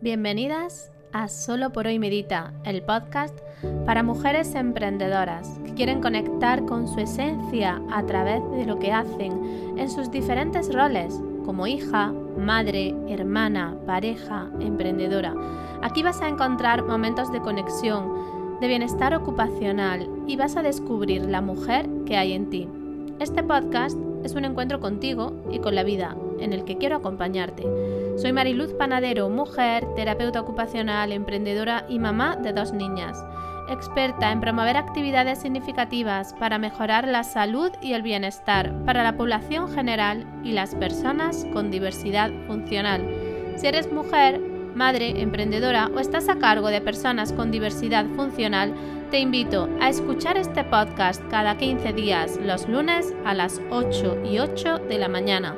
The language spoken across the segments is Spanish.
Bienvenidas a Solo por hoy Medita, el podcast para mujeres emprendedoras que quieren conectar con su esencia a través de lo que hacen en sus diferentes roles como hija, madre, hermana, pareja, emprendedora. Aquí vas a encontrar momentos de conexión, de bienestar ocupacional y vas a descubrir la mujer que hay en ti. Este podcast es un encuentro contigo y con la vida en el que quiero acompañarte. Soy Mariluz Panadero, mujer, terapeuta ocupacional, emprendedora y mamá de dos niñas, experta en promover actividades significativas para mejorar la salud y el bienestar para la población general y las personas con diversidad funcional. Si eres mujer, madre, emprendedora o estás a cargo de personas con diversidad funcional, te invito a escuchar este podcast cada 15 días, los lunes a las 8 y 8 de la mañana.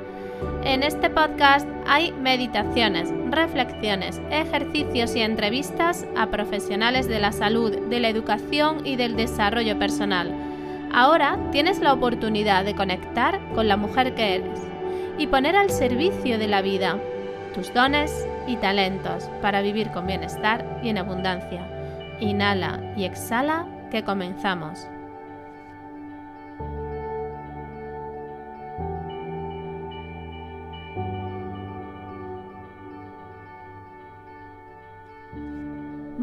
En este podcast hay meditaciones, reflexiones, ejercicios y entrevistas a profesionales de la salud, de la educación y del desarrollo personal. Ahora tienes la oportunidad de conectar con la mujer que eres y poner al servicio de la vida tus dones y talentos para vivir con bienestar y en abundancia. Inhala y exhala que comenzamos.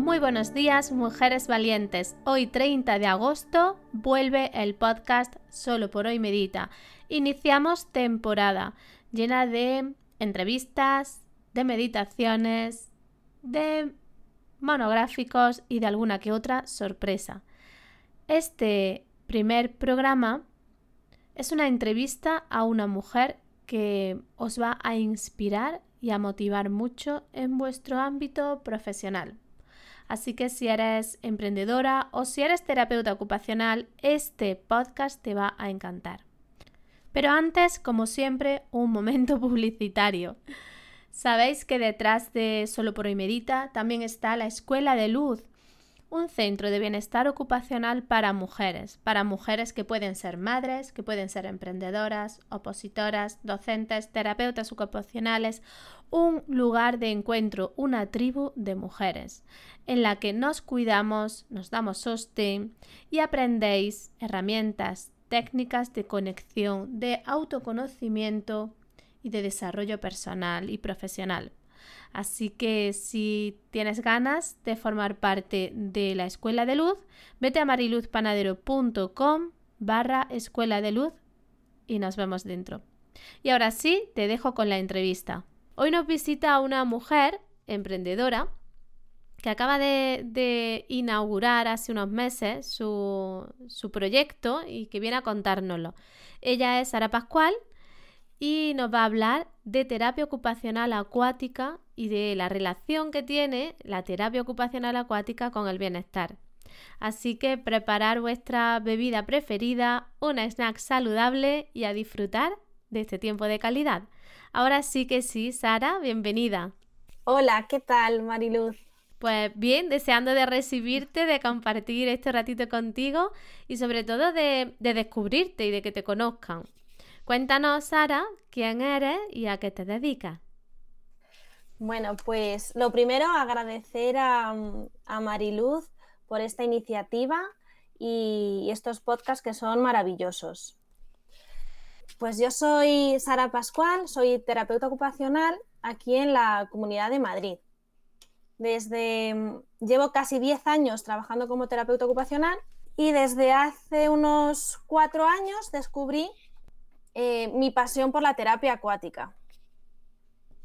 Muy buenos días, mujeres valientes. Hoy 30 de agosto vuelve el podcast Solo por hoy medita. Iniciamos temporada llena de entrevistas, de meditaciones, de monográficos y de alguna que otra sorpresa. Este primer programa es una entrevista a una mujer que os va a inspirar y a motivar mucho en vuestro ámbito profesional. Así que si eres emprendedora o si eres terapeuta ocupacional, este podcast te va a encantar. Pero antes, como siempre, un momento publicitario. Sabéis que detrás de Solo por hoy Medita también está la Escuela de Luz, un centro de bienestar ocupacional para mujeres, para mujeres que pueden ser madres, que pueden ser emprendedoras, opositoras, docentes, terapeutas ocupacionales, un lugar de encuentro, una tribu de mujeres, en la que nos cuidamos, nos damos sostén y aprendéis herramientas, técnicas de conexión, de autoconocimiento y de desarrollo personal y profesional. Así que si tienes ganas de formar parte de la Escuela de Luz, vete a mariluzpanadero.com barra Escuela de Luz y nos vemos dentro. Y ahora sí, te dejo con la entrevista. Hoy nos visita una mujer emprendedora que acaba de, inaugurar hace unos meses su, su, proyecto y que viene a contárnoslo. Ella es Sara Pascual y nos va a hablar de terapia ocupacional acuática y de la relación que tiene la terapia ocupacional acuática con el bienestar. Así que preparar vuestra bebida preferida, un snack saludable y a disfrutar de este tiempo de calidad. Ahora sí que sí, Sara, bienvenida. Hola, ¿qué tal, Mariluz? Pues bien, deseando de recibirte, de compartir este ratito contigo y sobre todo de, de descubrirte y de que te conozcan. Cuéntanos, Sara, quién eres y a qué te dedicas. Bueno, pues lo primero, agradecer a, Mariluz por esta iniciativa y estos podcasts que son maravillosos. Pues yo soy Sara Pascual, soy terapeuta ocupacional aquí en la Comunidad de Madrid. Desde llevo casi 10 años trabajando como terapeuta ocupacional y desde hace unos cuatro años descubrí eh, mi pasión por la terapia acuática.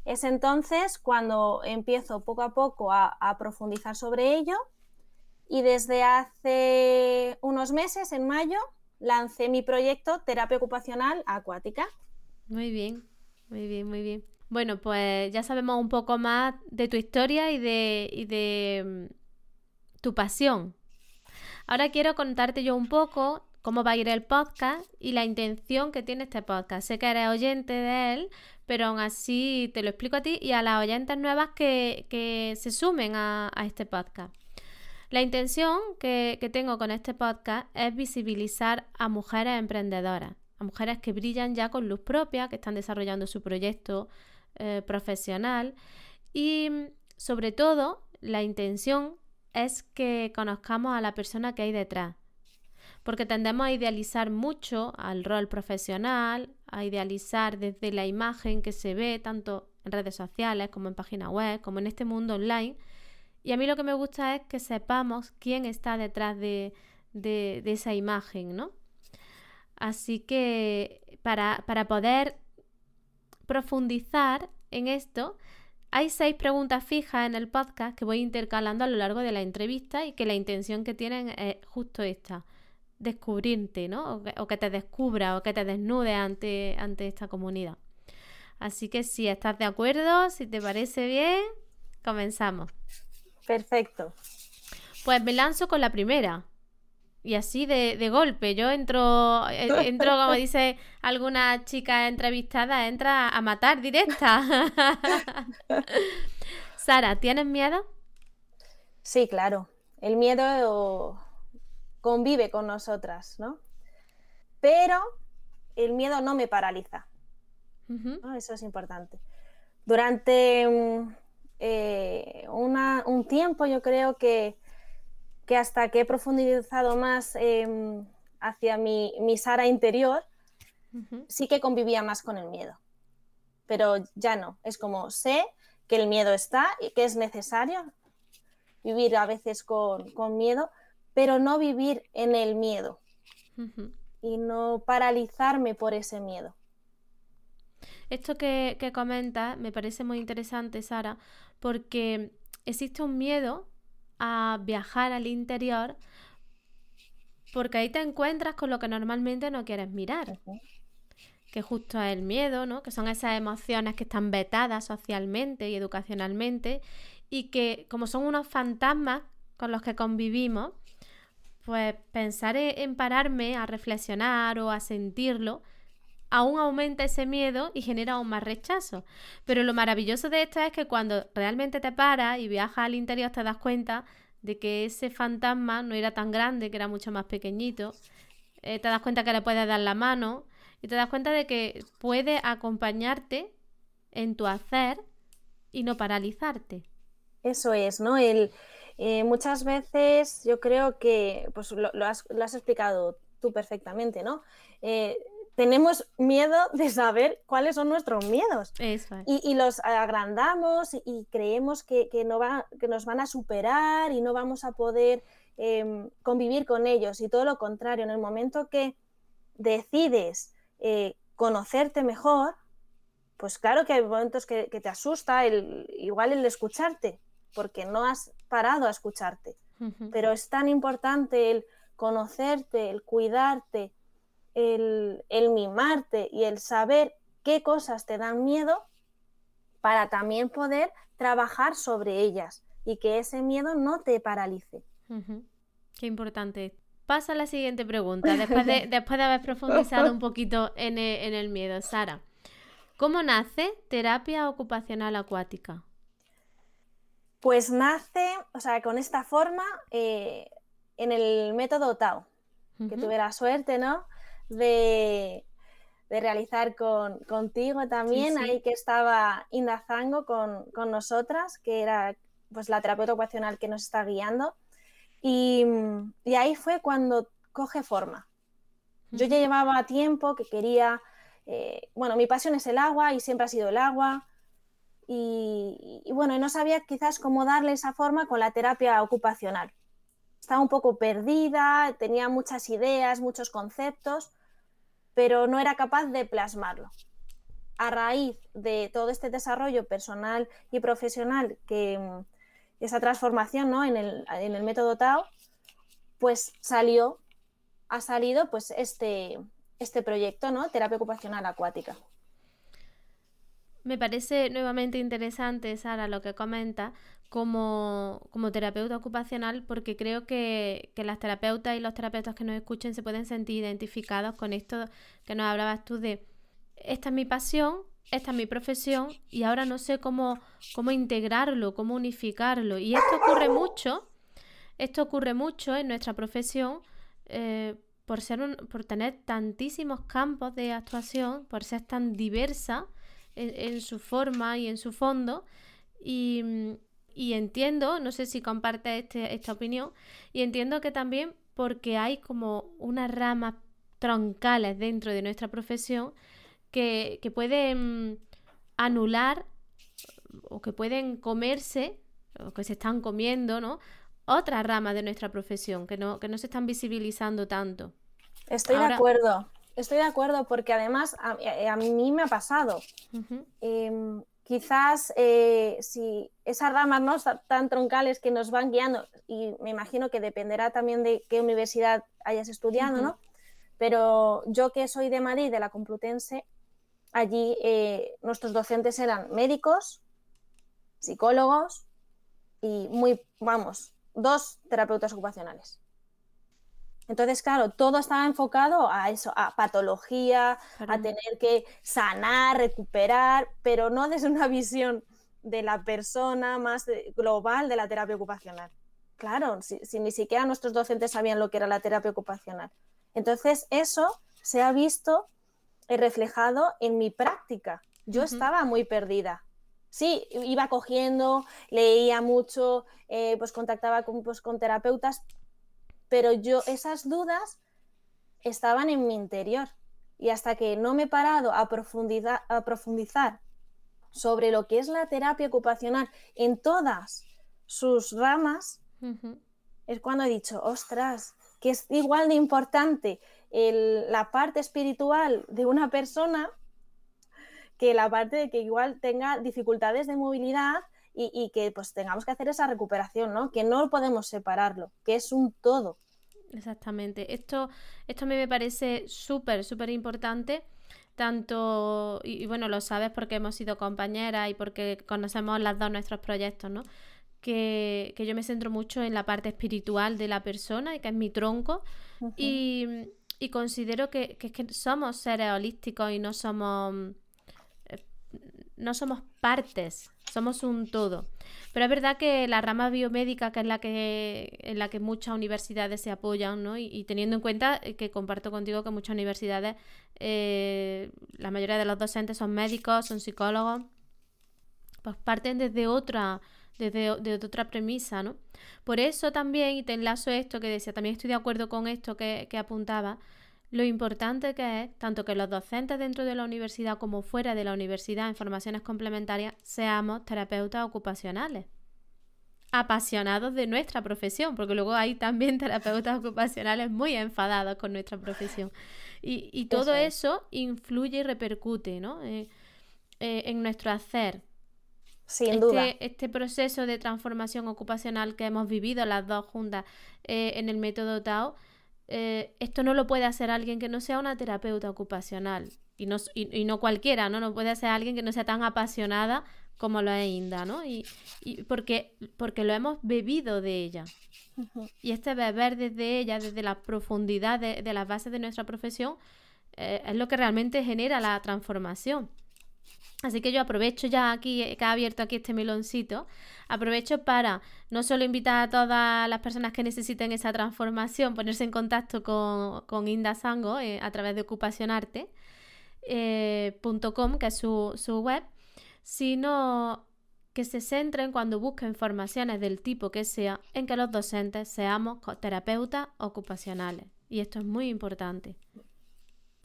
Es entonces cuando empiezo poco a poco a, profundizar sobre ello y desde hace unos meses, en mayo, lancé mi proyecto Terapia Ocupacional Acuática. Muy bien, muy bien, muy bien. Bueno, pues ya sabemos un poco más de tu historia y de, mm, tu pasión. Ahora quiero contarte yo un poco cómo va a ir el podcast y la intención que tiene este podcast. Sé que eres oyente de él, pero aún así te lo explico a ti y a las oyentes nuevas que, se sumen a, este podcast. La intención que, tengo con este podcast es visibilizar a mujeres emprendedoras, a mujeres que brillan ya con luz propia, que están desarrollando su proyecto eh, profesional y sobre todo, la intención es que conozcamos a la persona que hay detrás. Porque tendemos a idealizar mucho al rol profesional, a idealizar desde la imagen que se ve tanto en redes sociales como en páginas web, como en este mundo online. Y a mí lo que me gusta es que sepamos quién está detrás de, esa imagen, ¿no? Así que para, para poder profundizar en esto, hay seis preguntas fijas en el podcast que voy intercalando a lo largo de la entrevista y que la intención que tienen es justo esta, descubrirte, ¿no? O que, te descubra o que te desnude ante, ante esta comunidad. Así que si estás de acuerdo, si te parece bien, comenzamos. Perfecto. Pues me lanzo con la primera. Y así de, de golpe, yo entro, eh, entro, como dice alguna chica entrevistada, entra a matar directa. Sara, ¿tienes miedo? Sí, claro. El miedo convive con nosotras, ¿no? Pero el miedo no me paraliza. Eso es importante. Durante mm, eh, un tiempo yo creo que que hasta que he profundizado más em, hacia mi, Sara interior, sí que convivía más con el miedo. Pero ya no, es como sé que el miedo está y que es necesario vivir a veces con, miedo, pero no vivir en el miedo y no paralizarme por ese miedo. Esto que, que comentas me parece muy interesante, Sara, porque existe un miedo a viajar al interior porque ahí te encuentras con lo que normalmente no quieres mirar. Que justo es el miedo, ¿no? Que son esas emociones que están vetadas socialmente y educacionalmente y que como son unos fantasmas con los que convivimos, pues pensar en pararme a reflexionar o a sentirlo aún aumenta ese miedo y genera aún más rechazo. Pero lo maravilloso de esto es que cuando realmente te paras y viajas al interior te das cuenta de que ese fantasma no era tan grande, que era mucho más pequeñito. Eh, te das cuenta que le puedes dar la mano y te das cuenta de que puede acompañarte en tu hacer y no paralizarte. Eso es, ¿no? El, eh, muchas veces yo creo que, pues lo, has, explicado tú perfectamente, ¿no? Eh, tenemos miedo de saber cuáles son nuestros miedos. Y, los agrandamos y, creemos que, no va, que, nos van a superar y no vamos a poder em, convivir con ellos. Y todo lo contrario, en el momento que decides eh, conocerte mejor, pues claro que hay momentos que, te asusta el, igual el escucharte, porque no has parado a escucharte. Pero es tan importante el conocerte, el cuidarte, el, mimarte y el saber qué cosas te dan miedo para también poder trabajar sobre ellas y que ese miedo no te paralice. Qué importante. Pasa a la siguiente pregunta, después de, después de haber profundizado un poquito en e, el, miedo. Sara, ¿cómo nace terapia ocupacional acuática? Pues nace, o sea, con esta forma eh, en el método Tao, que tuve la suerte, ¿no? de, realizar contigo también, ahí que estaba Indazango con, con nosotras, que era pues la terapeuta ocupacional que nos está guiando. Y, ahí fue cuando coge forma. Yo ya llevaba tiempo que quería, eh, bueno, mi pasión es el agua y siempre ha sido el agua. Y, y, bueno, no sabía quizás cómo darle esa forma con la terapia ocupacional. Estaba un poco perdida, tenía muchas ideas, muchos conceptos, pero no era capaz de plasmarlo. A raíz de todo este desarrollo personal y profesional, que mm, esa transformación ¿no? en, el, método Tao, pues salió, ha salido pues este, este proyecto, ¿no? Terapia ocupacional acuática. Me parece nuevamente interesante, Sara, lo que comenta como, como terapeuta ocupacional, porque creo que, que, las terapeutas y los terapeutas que nos escuchen se pueden sentir identificados con esto que nos hablabas tú de, esta es mi pasión, esta es mi profesión y ahora no sé cómo, cómo integrarlo, cómo unificarlo. Y esto ocurre mucho, esto ocurre mucho en nuestra profesión. Eh, por, ser un, por tener tantísimos campos de actuación, por ser tan diversa, en, su forma y en su fondo. Y, y entiendo, no sé si comparte este, esta opinión, y entiendo que también porque hay como unas ramas troncales dentro de nuestra profesión que, pueden anular o que pueden comerse o que se están comiendo, ¿no? Otras ramas de nuestra profesión que no, que no se están visibilizando tanto. Estoy de acuerdo, estoy de acuerdo porque además a, eh, mí me ha pasado. Em, quizás eh, si esas ramas no tan troncales que nos van guiando, y me imagino que dependerá también de qué universidad hayas estudiado, ¿no? Pero yo que soy de Madrid, de la Complutense, allí eh, nuestros docentes eran médicos, psicólogos y muy, vamos, dos terapeutas ocupacionales. Entonces, claro, todo estaba enfocado a eso, a patología, a tener que sanar, recuperar, pero no desde una visión de la persona más global de la terapia ocupacional. Claro, si, ni siquiera nuestros docentes sabían lo que era la terapia ocupacional. Entonces, eso se ha visto reflejado en mi práctica. Yo estaba muy perdida. Sí, iba cogiendo, leía mucho, eh, pues contactaba con, pues, con terapeutas, pero yo esas dudas estaban en mi interior. Y hasta que no me he parado a, a profundizar sobre lo que es la terapia ocupacional en todas sus ramas, es cuando he dicho, ostras, que es igual de importante la parte espiritual de una persona que la parte de que igual tenga dificultades de movilidad y, que pues tengamos que hacer esa recuperación, ¿no? Que no podemos separarlo, que es un todo. Exactamente. Esto, esto a mí me parece súper, súper importante. Tanto, y, bueno, lo sabes porque hemos sido compañeras y porque conocemos las dos nuestros proyectos, ¿no? Que, yo me centro mucho en la parte espiritual de la persona y que es mi tronco. y, considero que, que, que somos seres holísticos y no somos no somos partes, somos un todo. Pero es verdad que la rama biomédica, que es la que, en la que muchas universidades se apoyan, ¿no? Y, teniendo en cuenta que comparto contigo que muchas universidades, eh, la mayoría de los docentes son médicos, son psicólogos, pues parten desde otra, desde, otra premisa, ¿no? Por eso también, y te enlazo esto que decía, también estoy de acuerdo con esto que, que apuntaba, lo importante que es, tanto que los docentes dentro de la universidad como fuera de la universidad en formaciones complementarias, seamos terapeutas ocupacionales. Apasionados de nuestra profesión, porque luego hay también terapeutas ocupacionales muy enfadados con nuestra profesión. Y, todo eso, influye y repercute ¿no? Eh, eh, en nuestro hacer. Sin este, duda. Este proceso de transformación ocupacional que hemos vivido las dos juntas eh, en el método Tao eh, esto no lo puede hacer alguien que no sea una terapeuta ocupacional y no, y, no cualquiera, ¿no? No puede hacer alguien que no sea tan apasionada como lo es Inda, ¿no? Y, porque, porque lo hemos bebido de ella. Y este beber desde ella, desde la profundidad de, las bases de nuestra profesión, eh, es lo que realmente genera la transformación. Así que yo aprovecho ya aquí, eh, que ha abierto aquí este meloncito, aprovecho para no solo invitar a todas las personas que necesiten esa transformación, ponerse en contacto con, Inda Sango eh, a través de ocupacionarte.com, eh, que es su, su web, sino que se centren cuando busquen formaciones del tipo que sea en que los docentes seamos terapeutas ocupacionales. Y esto es muy importante.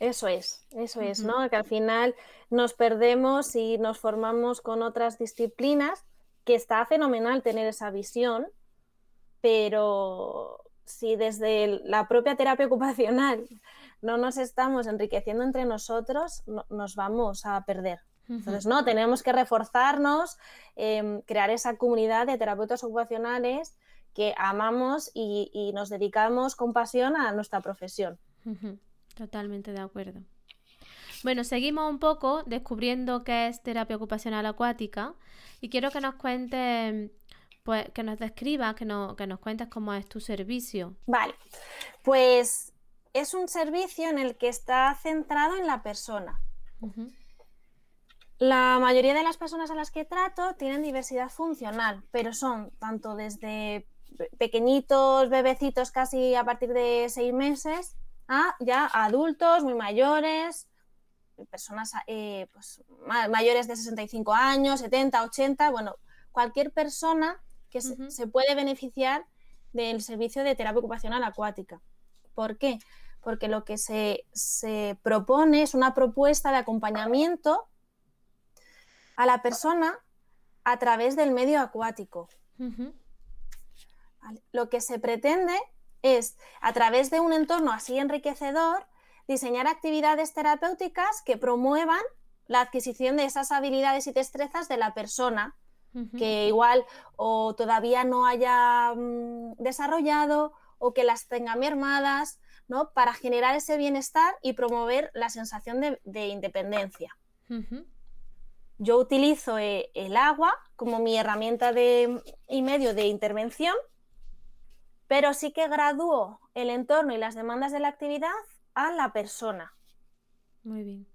Eso es, eso es, ¿no? Que al final nos perdemos y nos formamos con otras disciplinas, que está fenomenal tener esa visión, pero si desde la propia terapia ocupacional no nos estamos enriqueciendo entre nosotros, nos vamos a perder. Entonces, no, tenemos que reforzarnos, em, crear esa comunidad de terapeutas ocupacionales que amamos y, nos dedicamos con pasión a nuestra profesión. Totalmente de acuerdo. Bueno, seguimos un poco descubriendo qué es terapia ocupacional acuática y quiero que nos cuentes, pues, que nos describas, que, que nos cuentes cómo es tu servicio. Vale, pues es un servicio en el que está centrado en la persona. La mayoría de las personas a las que trato tienen diversidad funcional, pero son tanto desde pequeñitos, bebecitos casi a partir de seis meses, a ya adultos muy mayores, personas eh, pues, mayores de 65 años, 70, 80, bueno, cualquier persona que se, puede beneficiar del servicio de terapia ocupacional acuática. ¿Por qué? Porque lo que se, propone es una propuesta de acompañamiento a la persona a través del medio acuático. Lo que se pretende es, a través de un entorno así enriquecedor, diseñar actividades terapéuticas que promuevan la adquisición de esas habilidades y destrezas de la persona que igual o todavía no haya mm, desarrollado o que las tenga mermadas, ¿no? Para generar ese bienestar y promover la sensación de, independencia. Yo utilizo eh, el agua como mi herramienta de, y medio de intervención, pero sí que gradúo el entorno y las demandas de la actividad a la persona. Muy bien.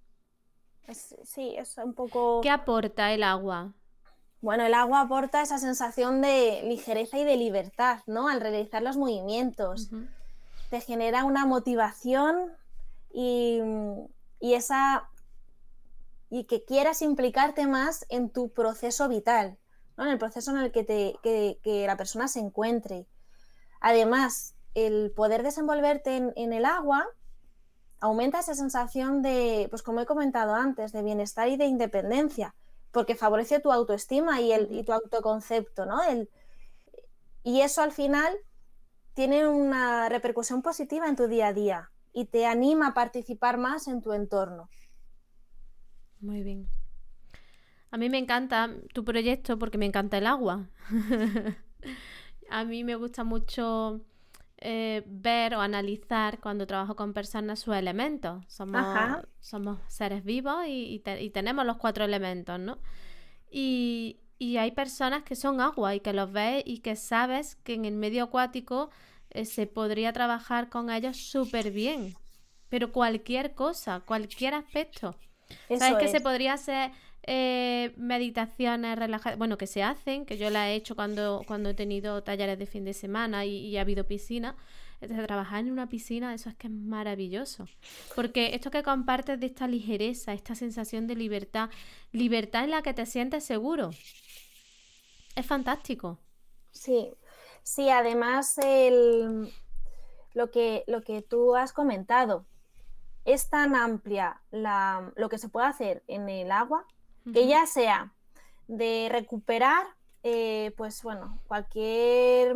sí, es un poco... ¿Qué aporta el agua? Bueno, el agua aporta esa sensación de ligereza y de libertad, ¿no? Al realizar los movimientos. Te genera una motivación y, esa y que quieras implicarte más en tu proceso vital, ¿no? en el proceso en el que, te, que, la persona se encuentre. Además, el poder desenvolverte en, el agua aumenta esa sensación de, pues como he comentado antes, de bienestar y de independencia porque favorece tu autoestima y, tu autoconcepto, ¿no? y eso al final tiene una repercusión positiva en tu día a día y te anima a participar más en tu entorno. Muy bien. A mí me encanta tu proyecto porque me encanta el agua. a mí me gusta mucho eh, ver o analizar cuando trabajo con personas sus elementos. Somos, somos seres vivos y, tenemos los cuatro elementos, ¿no? Y, hay personas que son agua y que los ves y que sabes que en el medio acuático eh, se podría trabajar con ellos súper bien. Pero cualquier cosa, cualquier aspecto. ¿Sabes que se podría hacer eh, meditaciones relajadas, bueno, que se hacen, que yo la he hecho cuando, cuando he tenido talleres de fin de semana y, ha habido piscina. Entonces, trabajar en una piscina, eso es que es maravilloso. Porque esto que compartes de esta ligereza, esta sensación de libertad, libertad en la que te sientes seguro, es fantástico. Sí, sí, además el, lo, que, lo que tú has comentado, es tan amplia la, lo que se puede hacer en el agua que ya sea de recuperar, eh, pues bueno, cualquier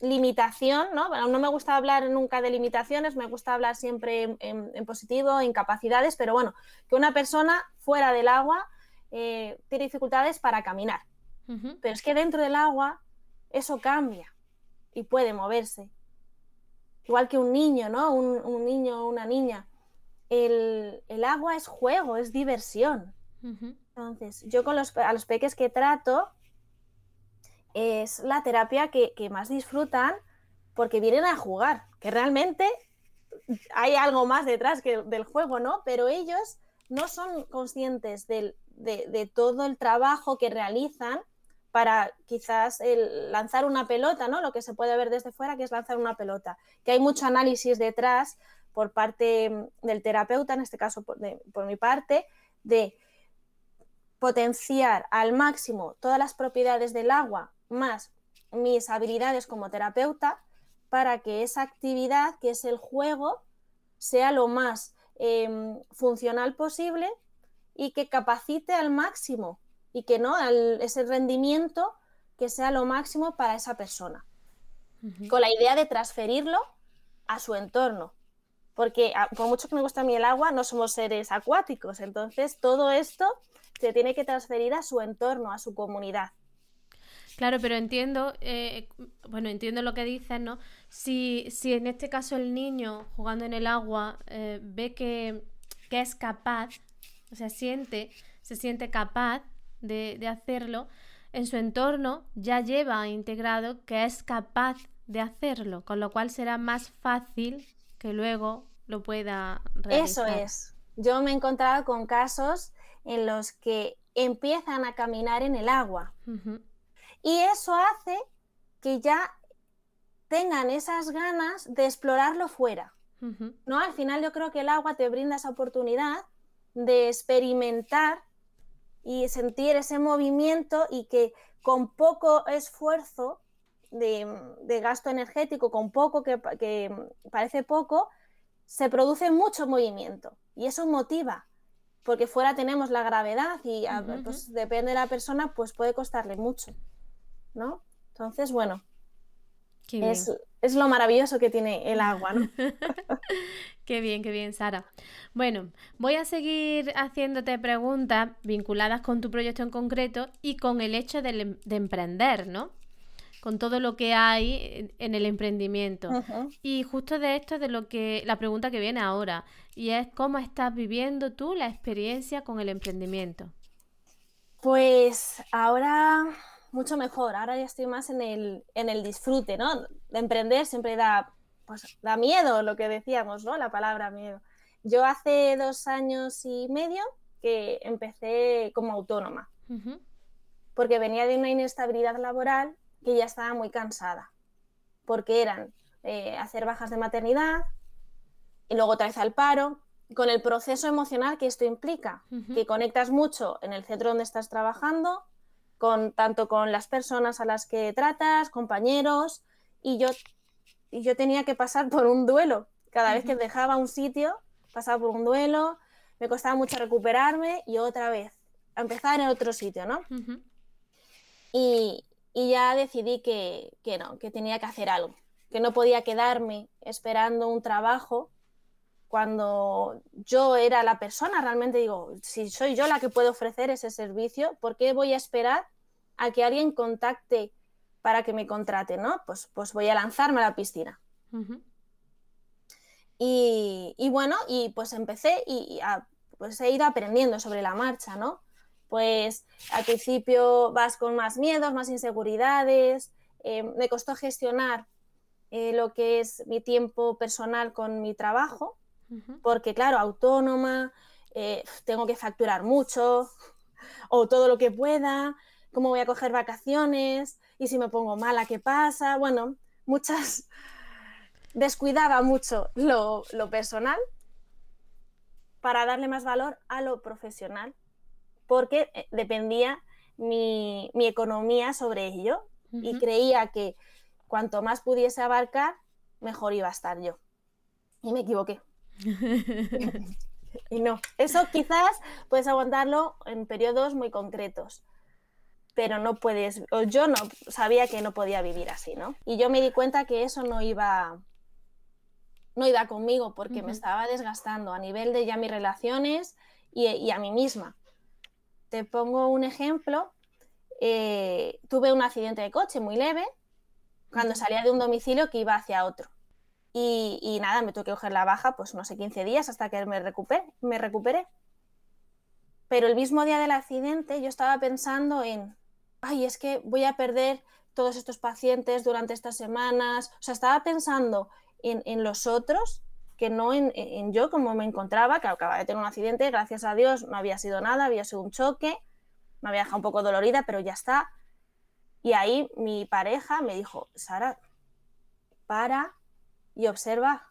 limitación, ¿no? no me gusta hablar nunca de limitaciones, me gusta hablar siempre en, positivo, en capacidades, pero bueno, que una persona fuera del agua eh, tiene dificultades para caminar. Pero es que dentro del agua eso cambia y puede moverse. Igual que un niño, ¿no? Un, niño o una niña. El, el, agua es juego, es diversión. Entonces, yo con los, a los peques que trato es la terapia que, más disfrutan porque vienen a jugar, que realmente hay algo más detrás que del juego, ¿no? Pero ellos no son conscientes de, todo el trabajo que realizan para quizás lanzar una pelota, ¿no? Lo que se puede ver desde fuera, que es lanzar una pelota. Que hay mucho análisis detrás por parte del terapeuta, en este caso por mi parte, de potenciar al máximo todas las propiedades del agua más mis habilidades como terapeuta para que esa actividad, que es el juego, sea lo más em, funcional posible y que capacite al máximo y que no ese rendimiento que sea lo máximo para esa persona. Con la idea de transferirlo a su entorno. Porque por mucho que me guste a mí el agua, no somos seres acuáticos. Entonces, todo esto se tiene que transferir a su entorno, a su comunidad. Claro, pero entiendo, eh, bueno, entiendo lo que dices, ¿no? Si, si en este caso el niño jugando en el agua eh, ve que, es capaz, o sea, siente, se siente capaz de, de hacerlo, en su entorno ya lleva integrado que es capaz de hacerlo, con lo cual será más fácil que luego lo pueda realizar. Eso es. Yo me he encontrado con casos en los que empiezan a caminar en el agua. Y eso hace que ya tengan esas ganas de explorarlo fuera. ¿no? Al final yo creo que el agua te brinda esa oportunidad de experimentar y sentir ese movimiento y que con poco esfuerzo de, gasto energético, con poco que, parece poco, se produce mucho movimiento y eso motiva, porque fuera tenemos la gravedad y pues, depende de la persona, pues puede costarle mucho, ¿no? Entonces, bueno, es, es, lo maravilloso que tiene el agua, ¿no? qué bien, qué bien, Sara. Bueno, voy a seguir haciéndote preguntas vinculadas con tu proyecto en concreto y con el hecho de, de emprender, ¿no? Con todo lo que hay en el emprendimiento. Y justo de esto es de lo que la pregunta que viene ahora y es cómo estás viviendo tú la experiencia con el emprendimiento. Pues ahora mucho mejor, ahora ya estoy más en el, en el disfrute, ¿no? De emprender siempre da, pues, da miedo, lo que decíamos, ¿no? La palabra miedo. Yo hace dos años y medio que empecé como autónoma, porque venía de una inestabilidad laboral que ya estaba muy cansada, porque eran eh, hacer bajas de maternidad y luego otra vez al paro, con el proceso emocional que esto implica, que conectas mucho en el centro donde estás trabajando, con, tanto con las personas a las que tratas, compañeros, y yo, y yo tenía que pasar por un duelo. Cada vez que dejaba un sitio, pasaba por un duelo, me costaba mucho recuperarme y otra vez, a empezar en otro sitio, ¿no? y, y ya decidí que, no, que tenía que hacer algo, que no podía quedarme esperando un trabajo cuando yo era la persona, realmente digo, si soy yo la que puedo ofrecer ese servicio, ¿por qué voy a esperar a que alguien contacte para que me contrate? ¿no? Pues, pues voy a lanzarme a la piscina. y, bueno, y pues empecé y, pues he ido aprendiendo sobre la marcha, ¿no? Pues al principio vas con más miedos, más inseguridades. Eh, me costó gestionar eh, lo que es mi tiempo personal con mi trabajo, porque claro, autónoma, eh, tengo que facturar mucho o todo lo que pueda, cómo voy a coger vacaciones y si me pongo mala, ¿qué pasa? Bueno, muchas... Descuidaba mucho lo personal para darle más valor a lo profesional porque eh, dependía mi, economía sobre ello y creía que cuanto más pudiese abarcar, mejor iba a estar yo. Y me equivoqué. y no, eso quizás puedes aguantarlo en periodos muy concretos, pero no puedes, o yo no sabía que no podía vivir así, ¿no? Y yo me di cuenta que eso no iba, no iba conmigo porque me estaba desgastando a nivel de ya mis relaciones y a mí misma. Te pongo un ejemplo. Eh, tuve un accidente de coche muy leve cuando salía de un domicilio que iba hacia otro. Y, nada, me tuve que coger la baja, pues no sé, 15 días hasta que me recuperé, me recuperé. Pero el mismo día del accidente yo estaba pensando en, ay, es que voy a perder todos estos pacientes durante estas semanas. O sea, estaba pensando en, en los otros que no en, yo como me encontraba, que acababa de tener un accidente, gracias a Dios no había sido nada, había sido un choque, me había dejado un poco dolorida, pero ya está. Y ahí mi pareja me dijo, Sara, para y observa.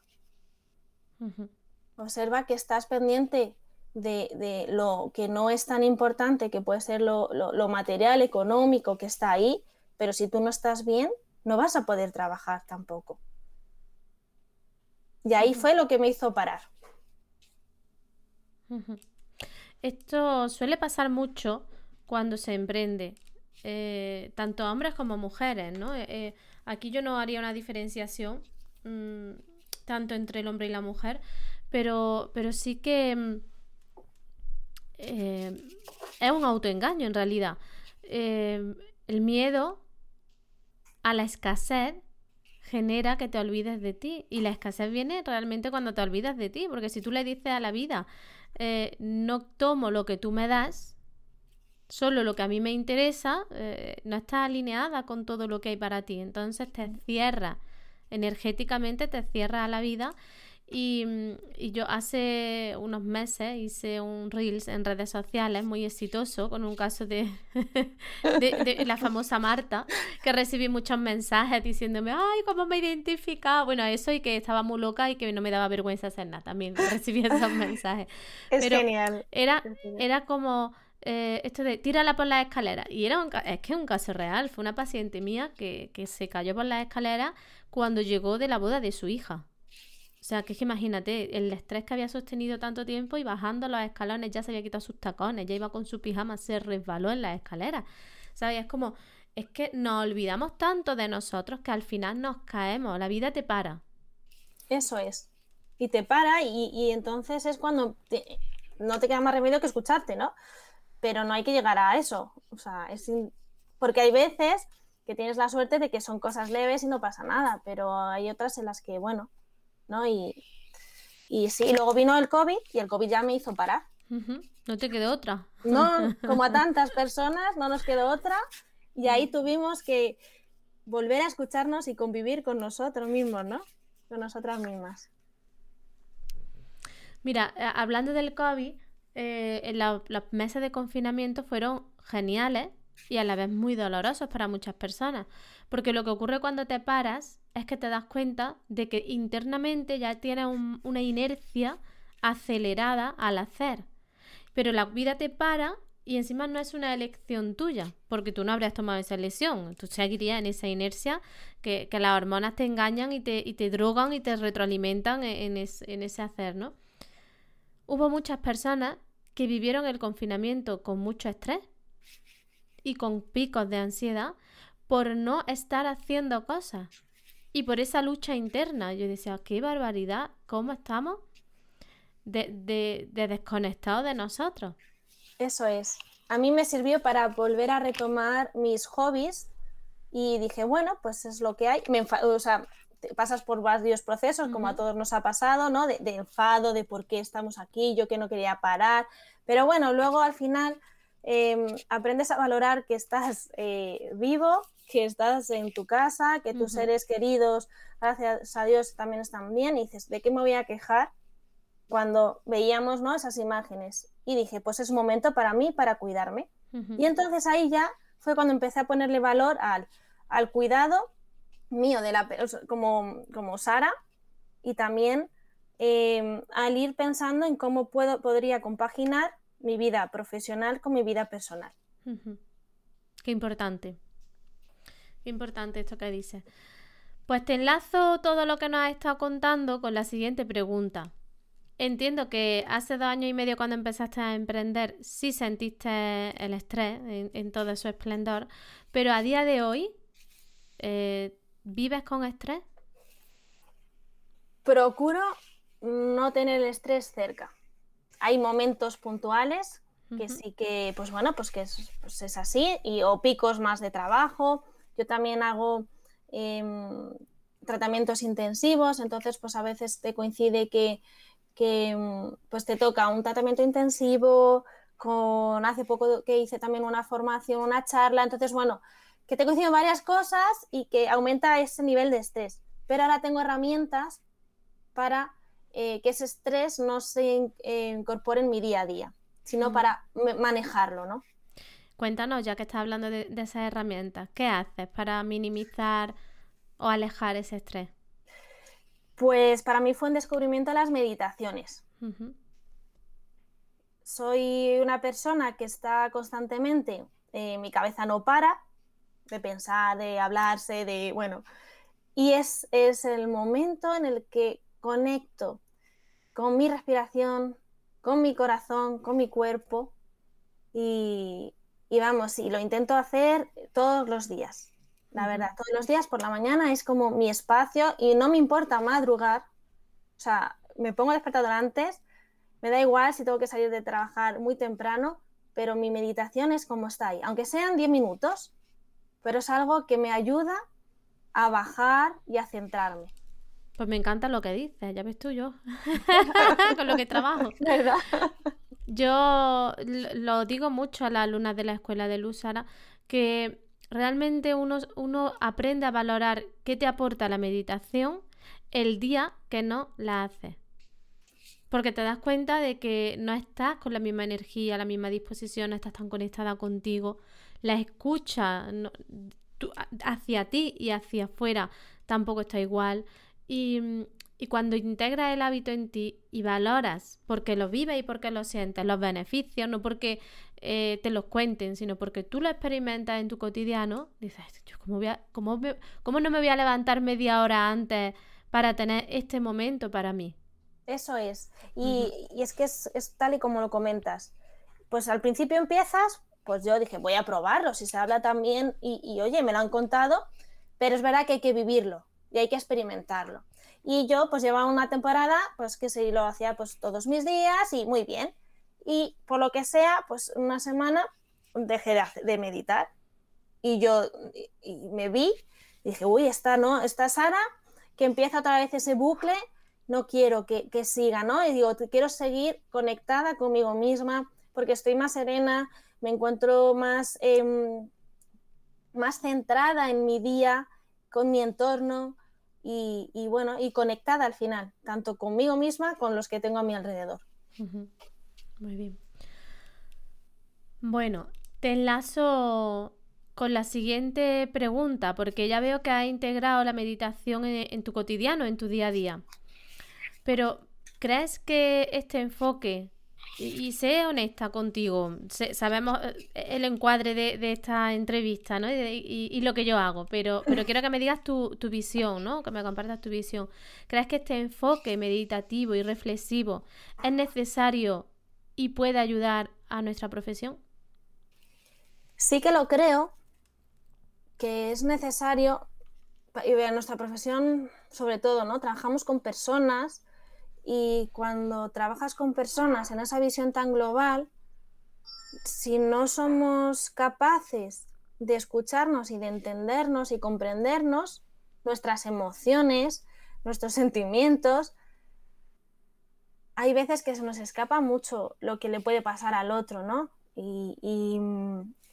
Observa que estás pendiente de, lo que no es tan importante, que puede ser lo, lo material, económico que está ahí, pero si tú no estás bien, no vas a poder trabajar tampoco. Y ahí fue lo que me hizo parar. Esto suele pasar mucho cuando se emprende, eh, tanto hombres como mujeres, ¿no? Eh, eh, aquí yo no haría una diferenciación mm, tanto entre el hombre y la mujer, pero, pero sí que mm, es un autoengaño en realidad. el miedo a la escasez genera que te olvides de ti. Y la escasez viene realmente cuando te olvidas de ti, porque si tú le dices a la vida, eh, no tomo lo que tú me das, solo lo que a mí me interesa, eh, no está alineada con todo lo que hay para ti. Entonces te cierra, energéticamente te cierra a la vida Mm, y, yo hace unos meses hice un Reels en redes sociales muy exitoso con un caso de, de, la famosa Marta, que recibí muchos mensajes diciéndome, ay, cómo me identifica. Bueno, eso y que estaba muy loca y que no me daba vergüenza hacer nada. También recibí esos mensajes. Es genial. Era, era como eh, esto de tírala por las escaleras. Y era un, es que es un caso real. Fue una paciente mía que, que se cayó por las escaleras cuando llegó de la boda de su hija. Sea, que es que imagínate, el estrés que había sostenido tanto tiempo y bajando los escalones ya se había quitado sus tacones, ya iba con su pijama, se resbaló en las escaleras. ¿Sabes? Es como, es que nos olvidamos tanto de nosotros que al final nos caemos, la vida te para. Eso es. Y te para y, entonces es cuando no te queda más remedio que escucharte, ¿no? Pero no hay que llegar a eso. O sea, es porque hay veces que tienes la suerte de que son cosas leves y no pasa nada, pero hay otras en las que, bueno, ¿no? Y, y sí, luego vino el COVID y el COVID ya me hizo parar. No te quedó otra. No, como a tantas personas, no nos quedó otra. Y ahí tuvimos que volver a escucharnos y convivir con nosotros mismos, ¿no? Con nosotras mismas. Mira, eh, hablando del COVID, eh, los meses de confinamiento fueron geniales y a la vez muy dolorosos para muchas personas. Porque lo que ocurre cuando te paras es que te das cuenta de que internamente ya tienes una inercia acelerada al hacer. Pero la vida te para y encima no es una elección tuya, porque tú no habrías tomado esa elección. Tú seguirías en esa inercia que, las hormonas te engañan y te, y te, drogan y te retroalimentan e, en, en ese hacer, ¿no? Hubo muchas personas que vivieron el confinamiento con mucho estrés y con picos de ansiedad por no estar haciendo cosas y por esa lucha interna. Yo decía, qué barbaridad, ¿cómo estamos de, de, de desconectados de nosotros? Eso es. A mí me sirvió para volver a retomar mis hobbies y dije, bueno, pues es lo que hay. Me o sea, pasas por varios procesos, como a todos nos ha pasado, ¿no? De, de, enfado, de por qué estamos aquí, yo que no quería parar. Pero bueno, luego al final Em, aprendes a valorar que estás eh, vivo, que estás en tu casa, que tus seres queridos, gracias a Dios, también están bien, y dices, ¿de qué me voy a quejar? Cuando veíamos ¿no? esas imágenes. Y dije, pues es un momento para mí, para cuidarme. Y entonces ahí ya fue cuando empecé a ponerle valor al, al cuidado mío de la, como, como Sara y también em, al ir pensando en cómo puedo, podría compaginar mi vida profesional con mi vida personal. Qué importante. Qué importante esto que dices. Pues te enlazo todo lo que nos has estado contando con la siguiente pregunta. Entiendo que hace dos años y medio cuando empezaste a emprender sí sentiste el estrés en, todo su esplendor, pero a día de hoy, eh, ¿vives con estrés? Procuro no tener el estrés cerca hay momentos puntuales que sí que, pues bueno, pues que es, pues es, así, y, o picos más de trabajo. Yo también hago em, tratamientos intensivos, entonces pues a veces te coincide que, que pues te toca un tratamiento intensivo, con hace poco que hice también una formación, una charla, entonces bueno, que te coinciden varias cosas y que aumenta ese nivel de estrés. Pero ahora tengo herramientas para eh, que ese estrés no se eh, incorpore en mi día a día, sino para manejarlo, ¿no? Cuéntanos, ya que estás hablando de, esas herramientas, ¿qué haces para minimizar o alejar ese estrés? Pues para mí fue un descubrimiento las meditaciones. Soy una persona que está constantemente, eh, mi cabeza no para de pensar, de hablarse, de, bueno, y es, es el momento en el que conecto con mi respiración, con mi corazón, con mi cuerpo y, vamos, y lo intento hacer todos los días. La verdad, todos los días por la mañana es como mi espacio y no me importa madrugar. O sea, me pongo despertador antes, me da igual si tengo que salir de trabajar muy temprano, pero mi meditación es como está ahí, aunque sean 10 minutos, pero es algo que me ayuda a bajar y a centrarme. Pues me encanta lo que dices, ya ves tú yo, con lo que trabajo. ¿Verdad? Yo lo digo mucho a las alumnas de la escuela de Luz, que realmente uno, uno aprende a valorar qué te aporta la meditación el día que no la haces. Porque te das cuenta de que no estás con la misma energía, la misma disposición, no estás tan conectada contigo. La escucha hacia ti y hacia afuera tampoco está igual. Y, cuando integras el hábito en ti y valoras porque lo vives y porque lo sientes, los beneficios, no porque eh, te los cuenten, sino porque tú lo experimentas en tu cotidiano, dices, ¿cómo, ¿cómo no me voy a levantar media hora antes para tener este momento para mí? Eso es. Y, es que es, tal y como lo comentas. Pues al principio empiezas, pues yo dije, voy a probarlo, si se habla también, y, y oye, me lo han contado, pero es verdad que hay que vivirlo y hay que experimentarlo. Y yo pues llevaba una temporada, pues que sí, lo hacía pues todos mis días y muy bien. Y por lo que sea, pues una semana dejé de, meditar. Y yo me vi, dije, uy, está, ¿no? Está Sara, que empieza otra vez ese bucle, no quiero que, siga, ¿no? Y digo, quiero seguir conectada conmigo misma, porque estoy más serena, me encuentro más, em, más centrada en mi día, con mi entorno, y, bueno, y conectada al final, tanto conmigo misma, con los que tengo a mi alrededor. Muy bien. Bueno, te enlazo con la siguiente pregunta, porque ya veo que has integrado la meditación en, tu cotidiano, en tu día a día. Pero, ¿crees que este enfoque y, sé honesta contigo. sabemos eh, el encuadre de, esta entrevista, ¿no? Y, lo que yo hago, pero, pero quiero que me digas tu, visión, ¿no? Que me compartas tu visión. ¿Crees que este enfoque meditativo y reflexivo es necesario y puede ayudar a nuestra profesión? Sí que lo creo, que es necesario, y a nuestra profesión sobre todo, ¿no? Trabajamos con personas y cuando trabajas con personas en esa visión tan global, si no somos capaces de escucharnos y de entendernos y comprendernos, nuestras emociones, nuestros sentimientos, hay veces que se nos escapa mucho lo que le puede pasar al otro, ¿no?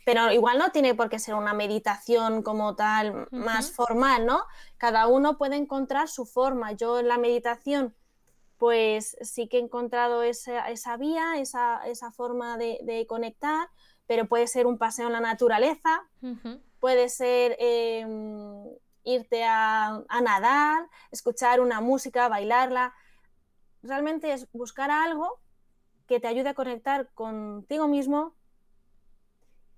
pero igual no tiene por qué ser una meditación como tal más formal, ¿no? Cada uno puede encontrar su forma. Yo en la meditación pues sí que he encontrado esa, esa vía, esa, forma de, conectar, pero puede ser un paseo en la naturaleza, puede ser em, irte a, nadar, escuchar una música, bailarla. Realmente es buscar algo que te ayude a conectar contigo mismo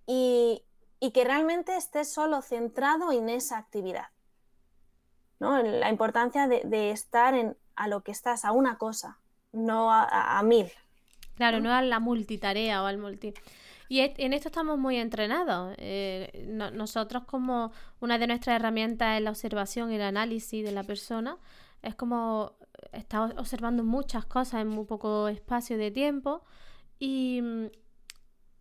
y, que realmente estés solo centrado en esa actividad. ¿no? La importancia de estar en, a lo que estás, a una cosa, no a, mil. Claro, ¿no? a la multitarea o al multi. Y en esto estamos muy entrenados. Eh, nosotros como una de nuestras herramientas es la observación y el análisis de la persona. Es como estar observando muchas cosas en muy poco espacio de tiempo y,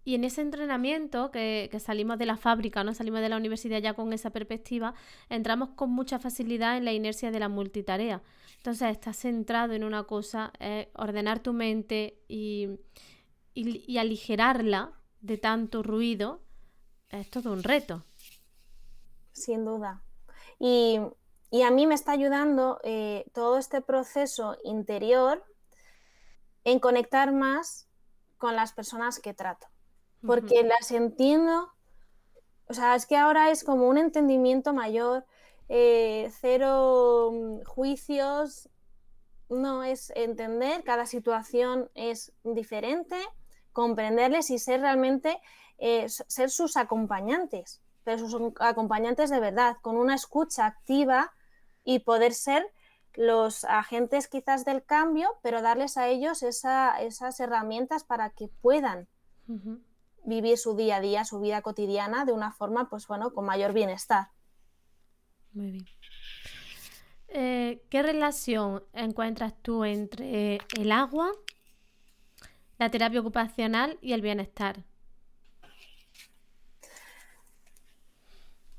y en ese entrenamiento que, salimos de la fábrica, no salimos de la universidad ya con esa perspectiva, entramos con mucha facilidad en la inercia de la multitarea. Entonces, estás centrado en una cosa, ordenar tu mente y, aligerarla de tanto ruido es todo un reto. Sin duda. Y, a mí me está ayudando eh, todo este proceso interior en conectar más con las personas que trato porque las entiendo, o sea, es que ahora es como un entendimiento mayor, eh, cero mm, juicios, no es entender, cada situación es diferente, comprenderles y ser realmente, eh, ser sus acompañantes, pero sus acompañantes de verdad, con una escucha activa y poder ser los agentes quizás del cambio, pero darles a ellos esas herramientas para que puedan vivir su día a día, su vida cotidiana de una forma, pues bueno, con mayor bienestar. Muy bien. Eh, ¿Qué relación encuentras tú entre el agua, la terapia ocupacional y el bienestar?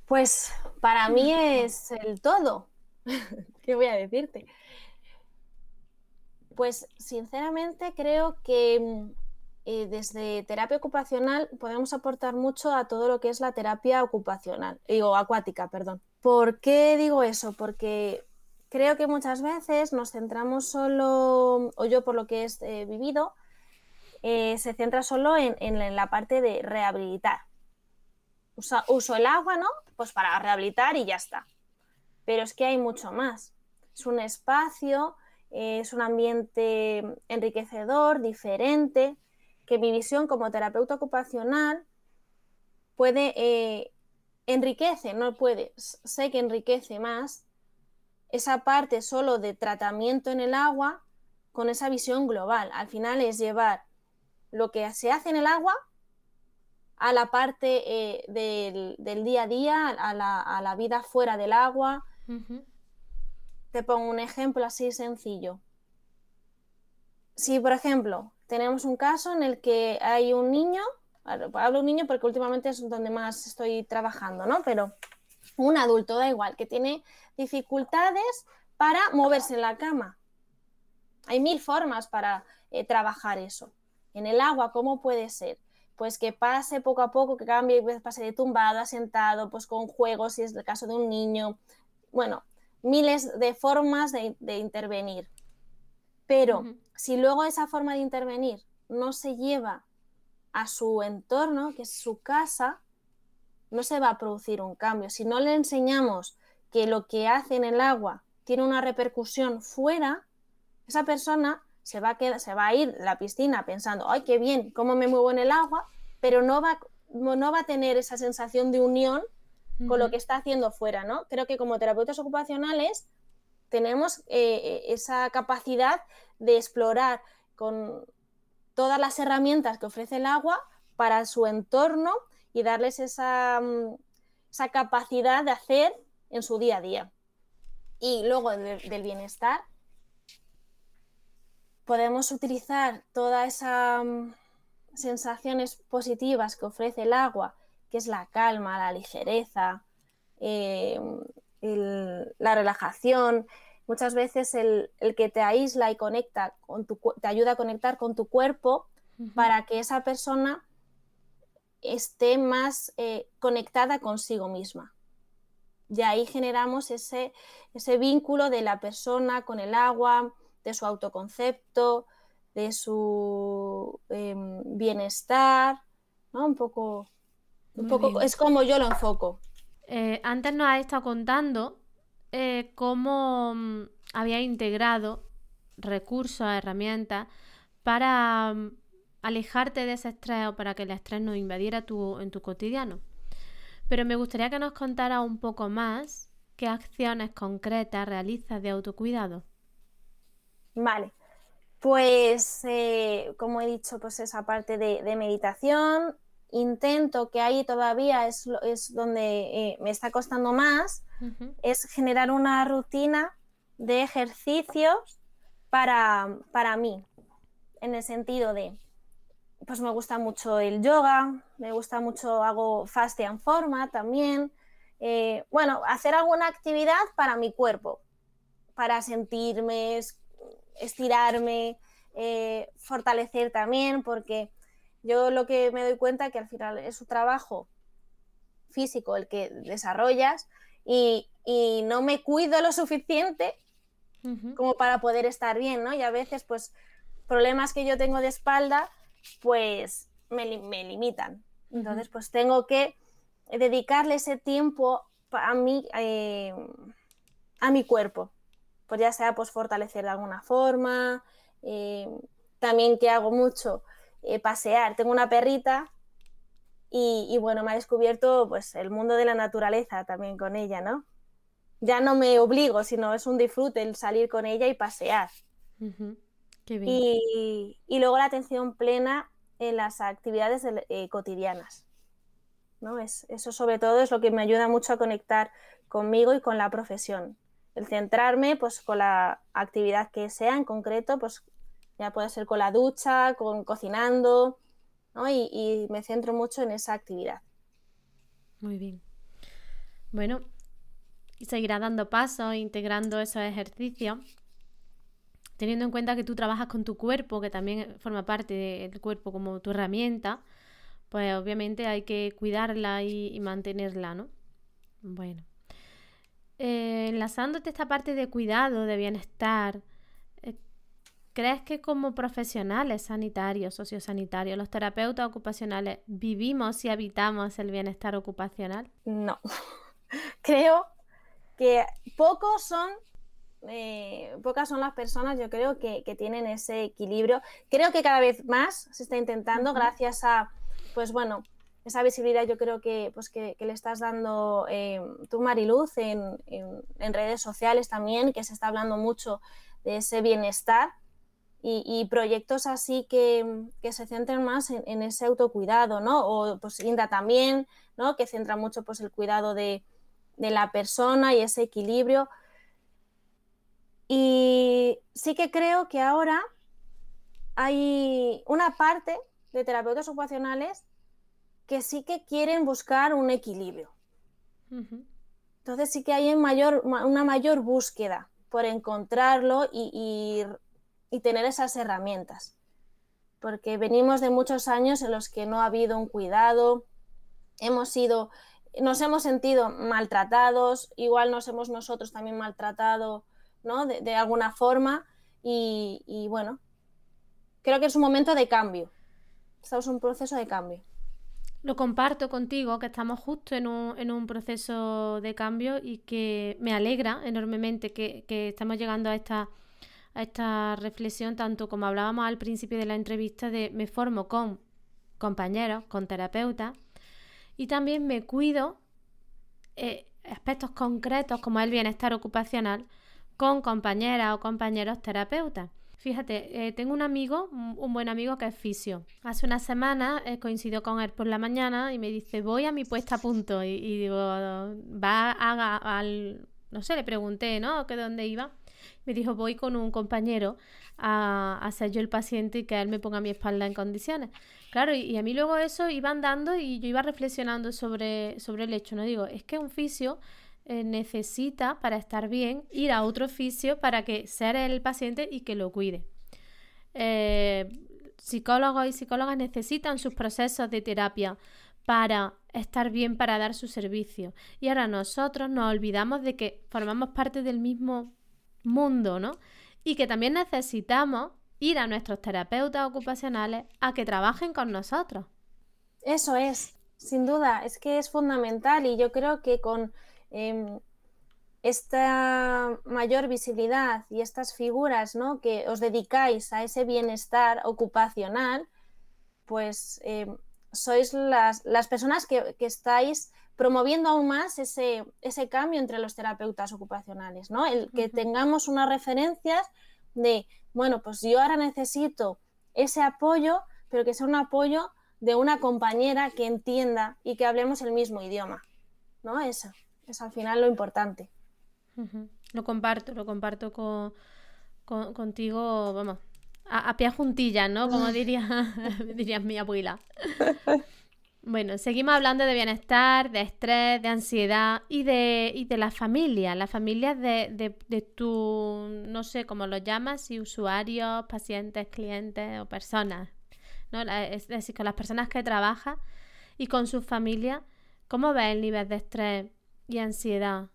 Pues para mí es el todo. ¿Qué voy a decirte? Pues sinceramente creo que eh, desde terapia ocupacional podemos aportar mucho a todo lo que es la terapia ocupacional, digo, acuática, perdón. ¿Por qué digo eso? Porque creo que muchas veces nos centramos solo, o yo por lo que he vivido, eh, se centra solo en, la parte de rehabilitar. uso el agua, ¿no? Pues para rehabilitar y ya está. Pero es que hay mucho más. Es un espacio, es un ambiente enriquecedor, diferente, que mi visión como terapeuta ocupacional puede, eh, enriquece, no puede, sé que enriquece más esa parte solo de tratamiento en el agua con esa visión global. Al final es llevar lo que se hace en el agua a la parte eh, del, día a día, a la, vida fuera del agua. Te pongo un ejemplo así sencillo. Si, por ejemplo, tenemos un caso en el que hay un niño, hablo un niño porque últimamente es donde más estoy trabajando, ¿no? Pero un adulto, da igual, que tiene dificultades para moverse en la cama. Hay mil formas para eh, trabajar eso. En el agua, ¿cómo puede ser? Pues que pase poco a poco, que cambie, pase de tumbado a sentado, pues con juegos, si es el caso de un niño. Bueno, miles de formas de, intervenir. Pero si luego esa forma de intervenir no se lleva a su entorno, que es su casa, no se va a producir un cambio. Si no le enseñamos que lo que hace en el agua tiene una repercusión fuera, esa persona se va a, quedar, se va a ir a la piscina pensando, ay, qué bien, cómo me muevo en el agua, pero no va, no va a tener esa sensación de unión con lo que está haciendo fuera, ¿no? Creo que como terapeutas ocupacionales tenemos eh, eh, esa capacidad de explorar con todas las herramientas que ofrece el agua para su entorno y darles esa, mm, esa capacidad de hacer en su día a día. Y luego del bienestar, podemos utilizar todas esas mm, sensaciones positivas que ofrece el agua, que es la calma, la ligereza, eh, la relajación. Muchas veces el, que te aísla y conecta con tu, te ayuda a conectar con tu cuerpo para que esa persona esté más eh, conectada consigo misma. Y ahí generamos ese, ese vínculo de la persona con el agua, de su autoconcepto, de su em, bienestar, ¿no? Un poco, un poco es como yo lo enfoco. Eh, antes nos has estado contando eh, cómo mm, había integrado recursos, herramientas para mm, alejarte de ese estrés o para que el estrés no invadiera tu, en tu cotidiano. Pero me gustaría que nos contara un poco más qué acciones concretas realizas de autocuidado. Vale, pues eh, como he dicho, pues esa parte de, meditación, intento que ahí todavía es, es donde eh, me está costando más, es generar una rutina de ejercicios para, para mí, en el sentido de pues me gusta mucho el yoga, me gusta mucho, hago fast en forma también. Eh, bueno, hacer alguna actividad para mi cuerpo, para sentirme, estirarme, eh, fortalecer también, porque yo lo que me doy cuenta que al final es un trabajo físico el que desarrollas y, no me cuido lo suficiente como para poder estar bien, ¿no? Y a veces, pues, problemas que yo tengo de espalda pues me, limitan. Entonces, pues tengo que dedicarle ese tiempo a mi, eh, a mi cuerpo. Pues ya sea pues fortalecer de alguna forma, eh, también que hago mucho, eh, pasear. Tengo una perrita y, bueno, me ha descubierto pues el mundo de la naturaleza también con ella, ¿no? Ya no me obligo, sino es un disfrute el salir con ella y pasear. Y, luego la atención plena en las actividades eh, cotidianas. ¿no? Es, eso sobre todo es lo que me ayuda mucho a conectar conmigo y con la profesión. El centrarme pues, con la actividad que sea en concreto, pues ya puede ser con la ducha, con cocinando, y, y me centro mucho en esa actividad. Muy bien. Bueno, seguirá dando pasos, integrando esos ejercicios teniendo en cuenta que tú trabajas con tu cuerpo, que también forma parte del cuerpo como tu herramienta, pues obviamente hay que cuidarla y, mantenerla, ¿no? Bueno. Eh, enlazándote esta parte de cuidado, de bienestar, ¿crees que como profesionales sanitarios, sociosanitarios, los terapeutas ocupacionales, vivimos y habitamos el bienestar ocupacional? No. Creo que pocos son eh, pocas son las personas, yo creo, que, tienen ese equilibrio. Creo que cada vez más se está intentando, gracias a, pues bueno, esa visibilidad yo creo que, pues que, le estás dando eh, tú, Mariluz, en, redes sociales también, que se está hablando mucho de ese bienestar y, proyectos así que, se centren más en, ese autocuidado, ¿no? O pues Inda también, ¿no? Que centra mucho pues el cuidado de, de la persona y ese equilibrio. Y sí que creo que ahora hay una parte de terapeutas ocupacionales que sí que quieren buscar un equilibrio. Entonces sí que hay mayor, una mayor búsqueda por encontrarlo y, tener esas herramientas. Porque venimos de muchos años en los que no ha habido un cuidado, hemos sido, nos hemos sentido maltratados, igual nos hemos nosotros también maltratado ¿no? de, alguna forma y, y bueno, creo que es un momento de cambio. Estamos en un proceso de cambio. Lo comparto contigo, que estamos justo en un, en un proceso de cambio y que me alegra enormemente que, que estamos llegando a esta, a esta reflexión, tanto como hablábamos al principio de la entrevista, de me formo con compañeros, con terapeutas, y también me cuido eh, aspectos concretos como el bienestar ocupacional con compañeras o compañeros terapeutas. Fíjate, eh, tengo un amigo, un buen amigo que es fisio. Hace una semana eh, coincidió con él por la mañana y me dice, voy a mi puesta a punto. Y, digo, va a, al... No sé, le pregunté, ¿no? ¿Que dónde iba? Me dijo, voy con un compañero a, hacer yo el paciente y que él me ponga mi espalda en condiciones. Claro, y, a mí luego eso iba andando y yo iba reflexionando sobre, sobre el hecho, ¿no? Digo, es que un fisio eh, necesita para estar bien ir a otro oficio para que sea el paciente y que lo cuide. Eh, psicólogos y psicólogas necesitan sus procesos de terapia para estar bien, para dar su servicio. Y ahora nosotros nos olvidamos de que formamos parte del mismo mundo, ¿no? Y que también necesitamos ir a nuestros terapeutas ocupacionales a que trabajen con nosotros. Eso es, sin duda, es que es fundamental y yo creo que con Em, esta mayor visibilidad y estas figuras ¿no? que os dedicáis a ese bienestar ocupacional, pues em, sois las, personas que, estáis promoviendo aún más ese, ese, cambio entre los terapeutas ocupacionales, ¿no? El que tengamos unas referencias de, bueno, pues yo ahora necesito ese apoyo, pero que sea un apoyo de una compañera que entienda y que hablemos el mismo idioma, ¿no? Eso es al final lo importante. Lo comparto, lo comparto con, contigo, vamos, a, pie juntilla, ¿no? Como diría, diría mi abuela. Bueno, seguimos hablando de bienestar, de estrés, de ansiedad y de, y de la familia. Las familias de, de, de tu, no sé cómo lo llamas, si usuarios, pacientes, clientes o personas. ¿no? Es decir, con las personas que trabajas y con sus familias, ¿cómo ves el nivel de estrés y ansiedad?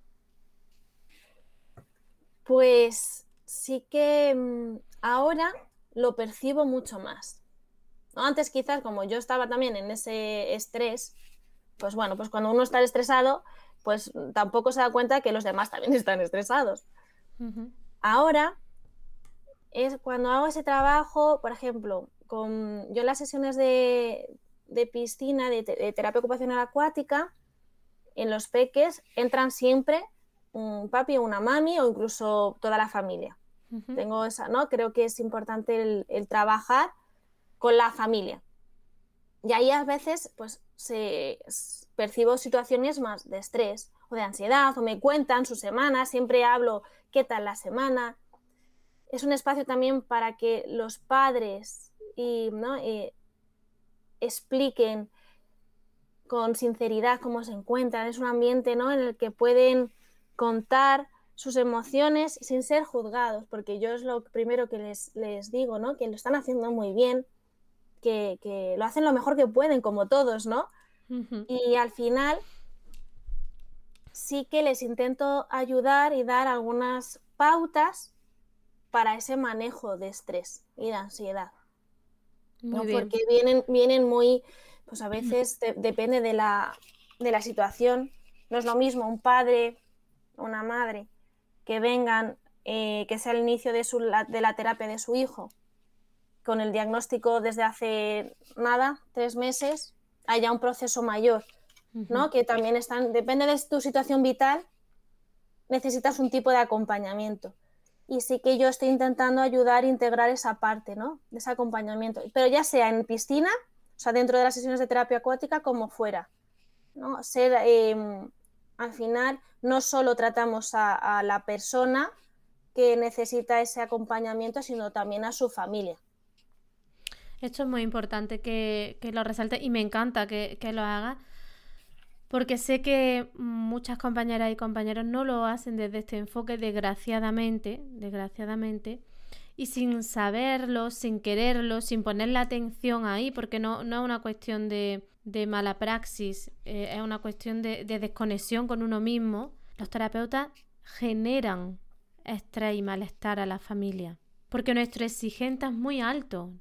Pues sí que mm, ahora lo percibo mucho más. Antes quizás como yo estaba también en ese estrés, pues bueno, pues cuando uno está estresado, pues tampoco se da cuenta que los demás también están estresados. Ahora es cuando hago ese trabajo, por ejemplo, con yo las sesiones de, piscina, de, de terapia ocupacional acuática, en los peques entran siempre un papi o una mami o incluso toda la familia. Tengo esa, ¿no? Creo que es importante el, trabajar con la familia. Y ahí a veces, pues, se percibo situaciones más de estrés o de ansiedad, o me cuentan su semana, siempre hablo qué tal la semana. Es un espacio también para que los padres y, ¿no? Eh, expliquen con sinceridad cómo se encuentran. Es un ambiente ¿no? en el que pueden contar sus emociones sin ser juzgados, porque yo es lo primero que les, les digo, ¿no? que lo están haciendo muy bien, que, que, lo hacen lo mejor que pueden, como todos, ¿no? Y al final sí que les intento ayudar y dar algunas pautas para ese manejo de estrés y de ansiedad. Porque vienen, vienen muy pues a veces depende de la, situación. No es lo mismo un padre, una madre, que vengan eh, que sea el inicio de, de la terapia de su hijo, con el diagnóstico desde hace nada, tres meses, haya un proceso mayor, ¿no? Que también están, depende de tu situación vital, necesitas un tipo de acompañamiento. Y sí que yo estoy intentando ayudar a integrar esa parte, ¿no? De ese acompañamiento. Pero ya sea en piscina, o sea, dentro de las sesiones de terapia acuática, como fuera. ¿no? Ser, em, al final, no solo tratamos a, la persona que necesita ese acompañamiento, sino también a su familia. Esto es muy importante que, lo resalte y me encanta que, que lo haga porque sé que muchas compañeras y compañeros no lo hacen desde este enfoque, desgraciadamente, desgraciadamente, y sin saberlo, sin quererlo, sin poner la atención ahí, porque no, no es una cuestión de, mala praxis, eh, es una cuestión de, de desconexión con uno mismo. Los terapeutas generan estrés y malestar a la familia, porque nuestro exigente es muy alto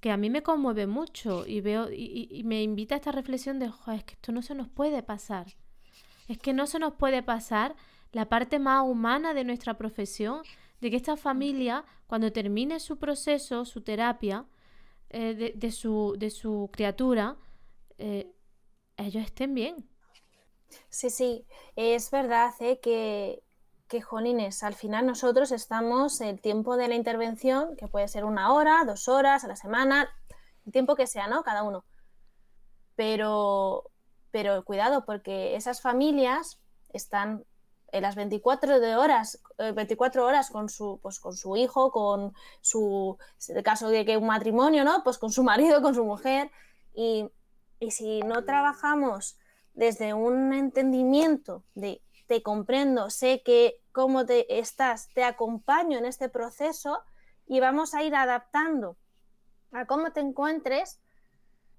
que a mí me conmueve mucho y veo y, me invita a esta reflexión de, es que esto no se nos puede pasar. Es que no se nos puede pasar la parte más humana de nuestra profesión, de que esta familia, cuando termine su proceso, su terapia eh, de, su, de su criatura, eh, ellos estén bien. Sí, sí, es verdad ¿eh? que que, jolines, al final nosotros estamos el tiempo de la intervención, que puede ser una hora, dos horas a la semana, el tiempo que sea, ¿no? Cada uno. Pero, pero cuidado, porque esas familias están en las 24 de horas, 24 eh, horas con su, pues, con su hijo, con su, en el caso de que un matrimonio, ¿no? Pues con su marido, con su mujer. Y, y si no trabajamos desde un entendimiento de te comprendo, sé que cómo te estás, te acompaño en este proceso y vamos a ir adaptando a cómo te encuentres,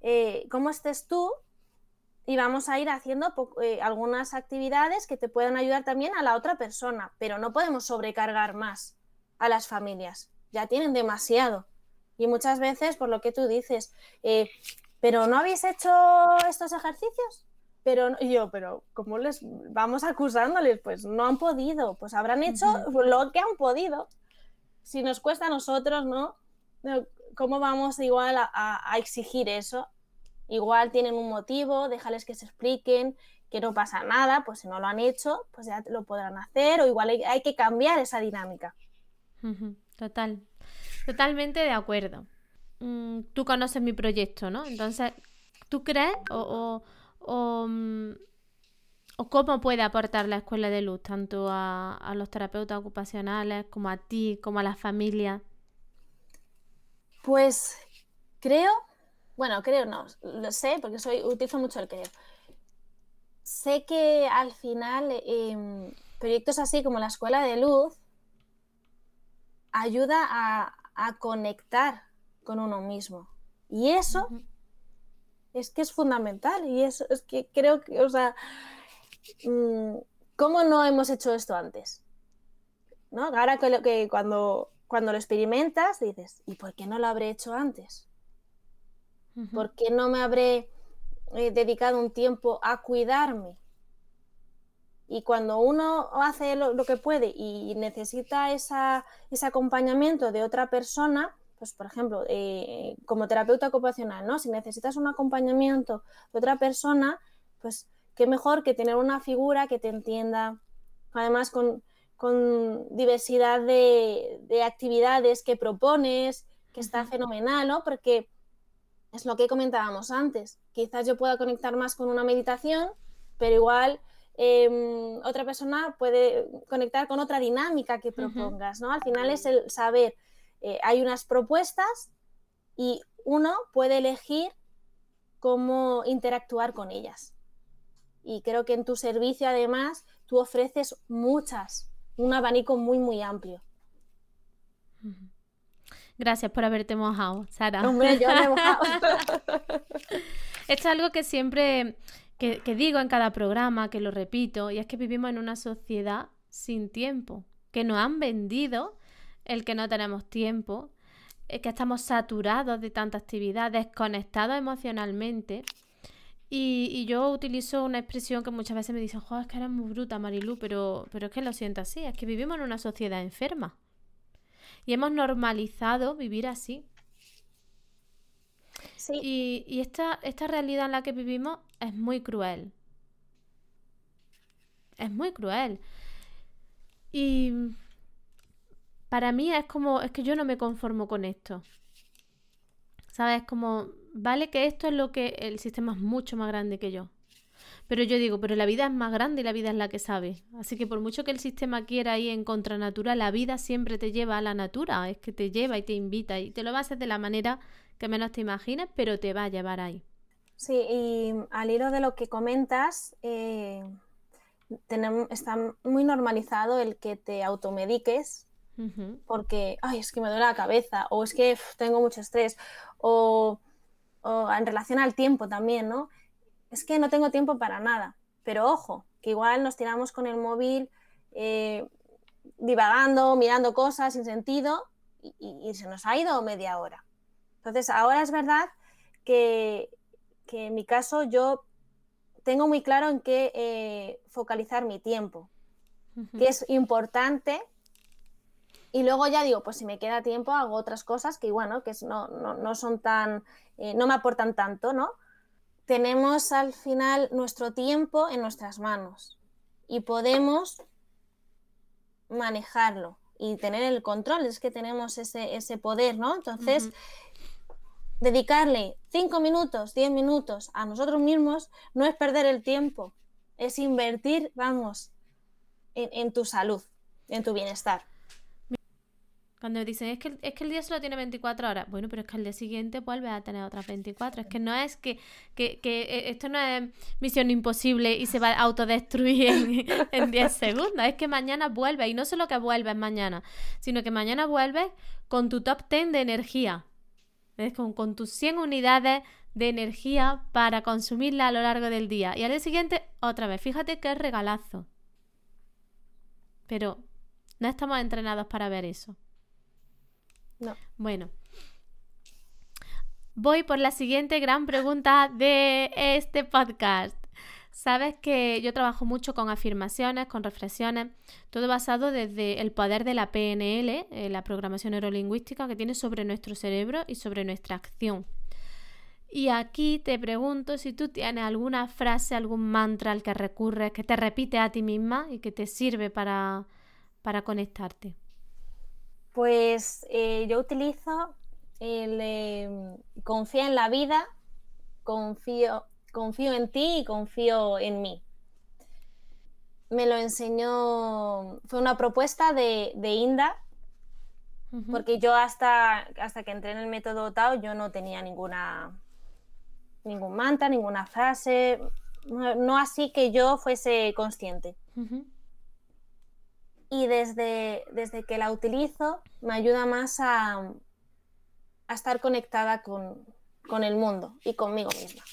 eh, cómo estés tú y vamos a ir haciendo eh, algunas actividades que te puedan ayudar también a la otra persona, pero no podemos sobrecargar más a las familias, ya tienen demasiado. Y muchas veces, por lo que tú dices, eh, pero ¿no habéis hecho estos ejercicios? Pero yo, pero ¿cómo les vamos acusándoles? Pues no han podido, pues habrán hecho lo que han podido. Si nos cuesta a nosotros, ¿no? ¿Cómo vamos igual a, exigir eso? Igual tienen un motivo, déjales que se expliquen, que no pasa nada, pues si no lo han hecho, pues ya lo podrán hacer, o igual hay, que cambiar esa dinámica. Total, totalmente de acuerdo. Mm, tú conoces mi proyecto, ¿no? Entonces, ¿tú crees o Mm, o, cómo puede aportar la escuela de luz tanto a, los terapeutas ocupacionales como a ti, como a la familia? Pues creo, bueno, creo no, lo sé porque soy, utilizo mucho el creo. Sé que al final em, proyectos así como la escuela de luz ayuda a, conectar con uno mismo. Y eso es que es fundamental y eso es que creo que, o sea, mm, ¿cómo no hemos hecho esto antes? ¿No? Ahora que, que cuando, cuando lo experimentas dices, ¿y por qué no lo habré hecho antes? ¿Por qué no me habré eh, dedicado un tiempo a cuidarme? Y cuando uno hace lo, lo que puede y necesita esa, ese acompañamiento de otra persona, pues por ejemplo, eh, como terapeuta ocupacional, ¿no? Si necesitas un acompañamiento de otra persona, pues qué mejor que tener una figura que te entienda, además con, diversidad de, actividades que propones, que está fenomenal, ¿no? Porque es lo que comentábamos antes. Quizás yo pueda conectar más con una meditación, pero igual em, otra persona puede conectar con otra dinámica que propongas, ¿no? Al final es el saber eh, hay unas propuestas y uno puede elegir cómo interactuar con ellas. Y creo que en tu servicio, además, tú ofreces muchas, un abanico muy, muy amplio. Gracias por haberte mojado, Sara. Hombre, yo me he mojado. Esto es algo que siempre que, digo en cada programa, que lo repito, y es que vivimos en una sociedad sin tiempo, que nos han vendido el que no tenemos tiempo, que estamos saturados de tanta actividad, desconectados emocionalmente. Y, yo utilizo una expresión que muchas veces me dicen, joder, es que eres muy bruta, Marilu, pero, pero es que lo siento así, es que vivimos en una sociedad enferma. Y hemos normalizado vivir así. Y, y esta, esta realidad en la que vivimos es muy cruel. Es muy cruel. Y para mí es como, es que yo no me conformo con esto. ¿Sabes? Como, vale que esto es lo que el sistema es mucho más grande que yo. Pero yo digo, pero la vida es más grande y la vida es la que sabe. Así que por mucho que el sistema quiera ir en contra natura, la vida siempre te lleva a la natura. Es que te lleva y te invita y te lo va a hacer de la manera que menos te imagines, pero te va a llevar ahí. Sí, y al hilo de lo que comentas, eh, tenemos, está muy normalizado el que te automediques porque, ay, es que me duele la cabeza, o es que tengo mucho estrés, o, en relación al tiempo también, ¿no? Es que no tengo tiempo para nada, pero ojo, que igual nos tiramos con el móvil eh, divagando, mirando cosas sin sentido y, se nos ha ido media hora. Entonces, ahora es verdad que, en mi caso yo tengo muy claro en qué eh, focalizar mi tiempo, que es importante y luego ya digo, pues si me queda tiempo hago otras cosas que bueno, que no, no, son tan, eh, no me aportan tanto, ¿no? Tenemos al final nuestro tiempo en nuestras manos y podemos manejarlo y tener el control, es que tenemos ese, poder, ¿no? Entonces, dedicarle cinco minutos, diez minutos a nosotros mismos no es perder el tiempo, es invertir, vamos, en tu salud, en tu bienestar. Cuando me dicen, es que, es que el día solo tiene 24 horas. Bueno, pero es que al día siguiente vuelve a tener otras 24. Es que no es que, que, que eh, esto no es misión imposible y se va a autodestruir en, en 10 segundos. Es que mañana vuelve. Y no solo que vuelves mañana, sino que mañana vuelves con tu top 10 de energía. Es con, con tus 100 unidades de energía para consumirla a lo largo del día. Y al día siguiente, otra vez. Fíjate qué regalazo. Pero no estamos entrenados para ver eso. No. Bueno. Voy por la siguiente gran pregunta de este podcast. Sabes que yo trabajo mucho con afirmaciones, con reflexiones, todo basado desde el poder de la PNL, eh, la programación neurolingüística que tiene sobre nuestro cerebro y sobre nuestra acción. Y aquí te pregunto si tú tienes alguna frase, algún mantra al que recurres, que te repite a ti misma y que te sirve para, para conectarte. Pues eh, yo utilizo el em, confía en la vida, confío, confío en ti y confío en mí. Me lo enseñó, fue una propuesta de, Inda, porque yo hasta, hasta que entré en el método Tao yo no tenía ninguna, ningún mantra, ninguna frase, no, así que yo fuese consciente y desde, desde que la utilizo me ayuda más a, estar conectada con, el mundo y conmigo misma.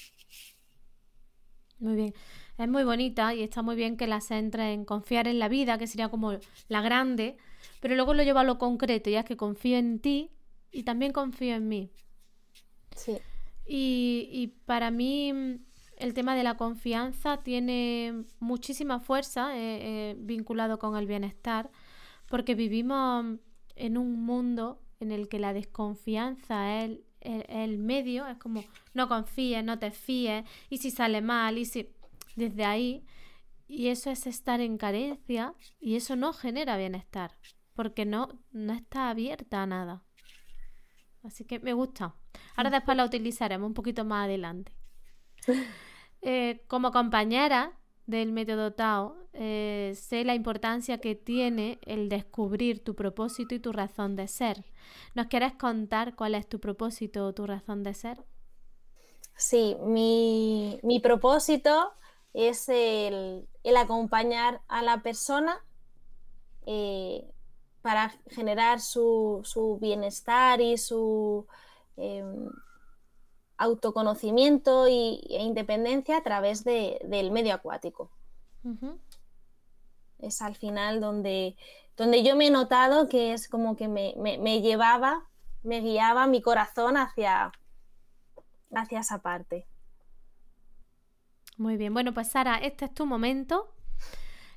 Muy bien. Es muy bonita y está muy bien que la centre en confiar en la vida, que sería como la grande, pero luego lo lleva a lo concreto, ya que confío en ti y también confío en mí. Sí. Y, y para mí el tema de la confianza tiene muchísima fuerza eh, eh, vinculado con el bienestar, porque vivimos en un mundo en el que la desconfianza es el, medio, es como no confíes, no te fíes, y si sale mal, y si desde ahí, y eso es estar en carencia, y eso no genera bienestar, porque no, no está abierta a nada. Así que me gusta. Ahora después la utilizaremos un poquito más adelante. Eh, como compañera del método Tao, eh, sé la importancia que tiene el descubrir tu propósito y tu razón de ser. ¿Nos quieres contar cuál es tu propósito o tu razón de ser? Sí, mi, propósito es el, acompañar a la persona eh, para generar su, su, bienestar y su em, autoconocimiento y, e independencia a través del medio acuático. Es al final donde, donde yo me he notado que es como que me, llevaba, me guiaba mi corazón hacia, hacia esa parte. Muy bien, bueno, pues Sara, este es tu momento.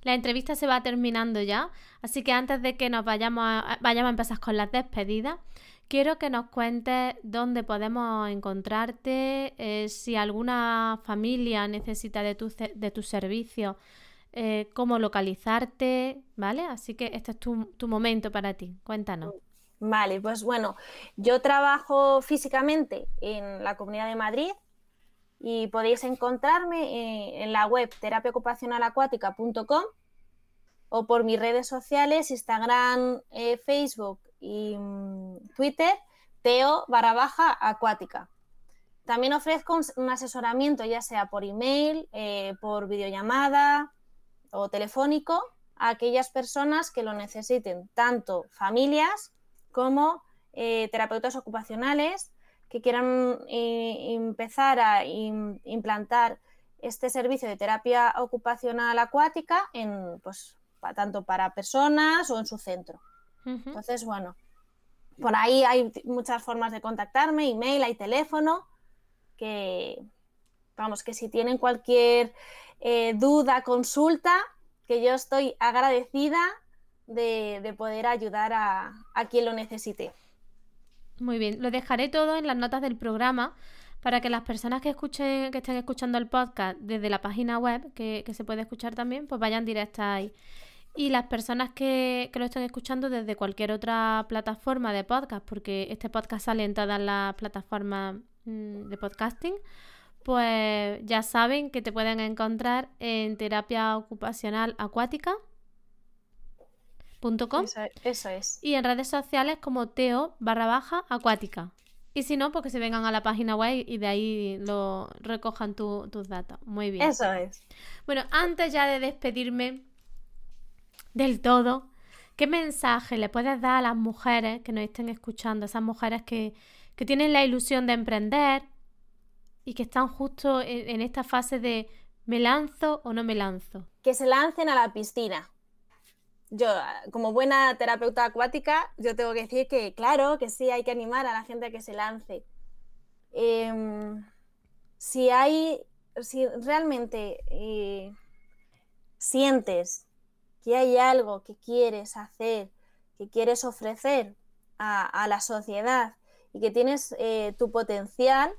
La entrevista se va terminando ya, así que antes de que nos vayamos a, vayamos a empezar con las despedidas, quiero que nos cuentes dónde podemos encontrarte, eh, si alguna familia necesita de tu, de tu servicio, eh, cómo localizarte, ¿vale? Así que este es tu, tu momento para ti. Cuéntanos. Vale, pues bueno, yo trabajo físicamente en la Comunidad de Madrid, y podéis encontrarme eh, en la web terapiaocupacionalacuática.com o por mis redes sociales, Instagram, Facebook y mm, Twitter, teo barra baja acuática. También ofrezco un, asesoramiento ya sea por email, eh, por videollamada o telefónico a aquellas personas que lo necesiten, tanto familias como terapeutas ocupacionales que quieran eh, empezar a implantar este servicio de terapia ocupacional acuática en, pues, tanto para personas o en su centro. Entonces, bueno, por ahí hay muchas formas de contactarme, email, hay teléfono, que vamos, que si tienen cualquier eh, duda, consulta, que yo estoy agradecida de, poder ayudar a quien lo necesite. Muy bien, lo dejaré todo en las notas del programa para que las personas que escuchen, que estén escuchando el podcast desde la página web, que, se puede escuchar también, pues vayan directas ahí. Y las personas que, lo estén escuchando desde cualquier otra plataforma de podcast, porque este podcast sale en todas las plataformas mm, de podcasting, pues ya saben que te pueden encontrar en terapia ocupacional acuática eso, es. Y en redes sociales como teo barra baja acuática. Y si no, pues que se vengan a la página web y de ahí lo recojan tus datos. Muy bien. Eso es. Bueno, antes ya de despedirme del todo, ¿qué mensaje le puedes dar a las mujeres que nos estén escuchando? Esas mujeres que, que tienen la ilusión de emprender y que están justo en esta fase de ¿me lanzo o no me lanzo? Que se lancen a la piscina yo, como buena terapeuta acuática, yo tengo que decir que, claro, que sí, hay que animar a la gente a que se lance. Em, si hay, si realmente eh, sientes que hay algo que quieres hacer, que quieres ofrecer a, la sociedad y que tienes eh, tu potencial,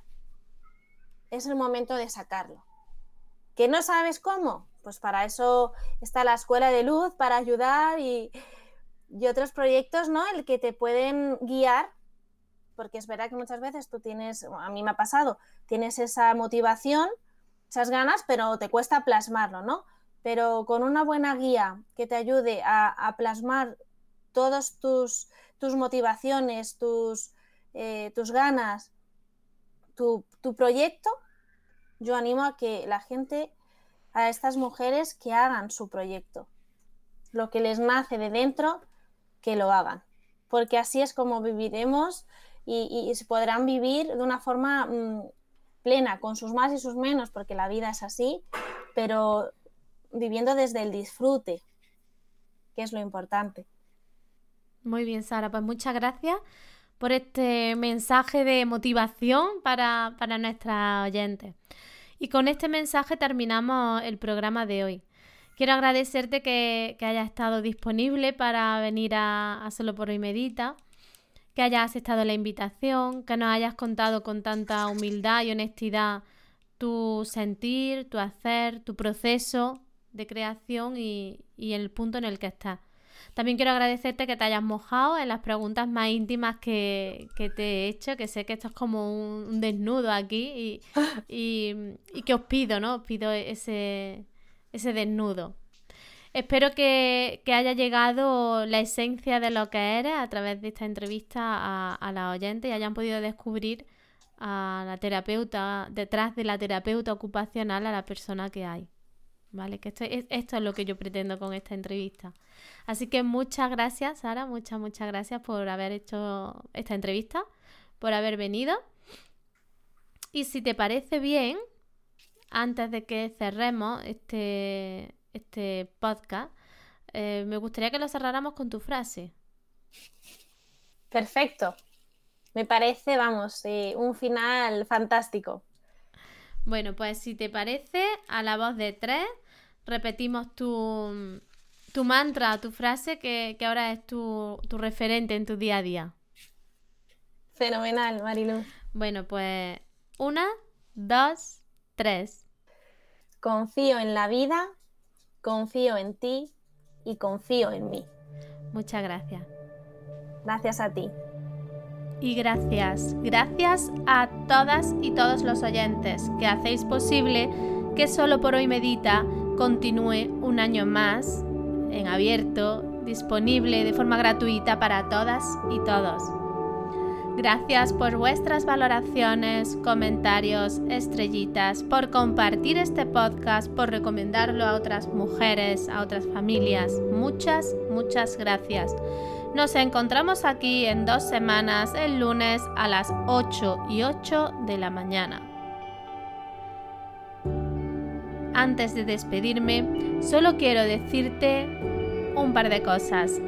es el momento de sacarlo. ¿Que no sabes cómo? pues para eso está la Escuela de Luz, para ayudar y, otros proyectos, ¿no? El que te pueden guiar, porque es verdad que muchas veces tú tienes, a mí me ha pasado, tienes esa motivación, esas ganas, pero te cuesta plasmarlo, ¿no? Pero con una buena guía que te ayude a, plasmar todas tus, tus motivaciones, tus, eh, tus ganas, tu, tu proyecto, yo animo a que la gente a estas mujeres que hagan su proyecto. Lo que les nace de dentro, que lo hagan. Porque así es como viviremos y, se podrán vivir de una forma mm, plena, con sus más y sus menos, porque la vida es así, pero viviendo desde el disfrute, que es lo importante. Muy bien, Sara, pues muchas gracias por este mensaje de motivación para, para nuestras oyentes. Y con este mensaje terminamos el programa de hoy. Quiero agradecerte que, hayas estado disponible para venir a, Solo por hoy Medita, que hayas aceptado la invitación, que nos hayas contado con tanta humildad y honestidad tu sentir, tu hacer, tu proceso de creación y, y el punto en el que estás. También quiero agradecerte que te hayas mojado en las preguntas más íntimas que, te he hecho, que sé que esto es como un, desnudo aquí y, que os pido, ¿no? Os pido ese, ese desnudo. Espero que, haya llegado la esencia de lo que eres a través de esta entrevista a, a la oyente y hayan podido descubrir a la terapeuta, detrás de la terapeuta ocupacional, a la persona que hay. ¿Vale? Que esto, esto es lo que yo pretendo con esta entrevista. Así que muchas gracias, Sara, muchas, muchas gracias por haber hecho esta entrevista, por haber venido. Y si te parece bien, antes de que cerremos este, este podcast, eh, me gustaría que lo cerráramos con tu frase. Perfecto. Me parece, vamos, eh, un final fantástico. Bueno, pues si te parece, a la voz de tres, repetimos tu, tu mantra, tu frase que, ahora es tu, tu, referente en tu día a día. Fenomenal, Marilu. Bueno, pues una, dos, tres. Confío en la vida, confío en ti y confío en mí. Muchas gracias. Gracias a ti. Y gracias, gracias a todas y todos los oyentes que hacéis posible que solo por hoy medita continúe un año más en abierto, disponible de forma gratuita para todas y todos. Gracias por vuestras valoraciones, comentarios, estrellitas, por compartir este podcast, por recomendarlo a otras mujeres, a otras familias. Muchas, muchas gracias. Nos encontramos aquí en dos semanas, el lunes a las 8 y 8 de la mañana. Antes de despedirme, solo quiero decirte un par de cosas.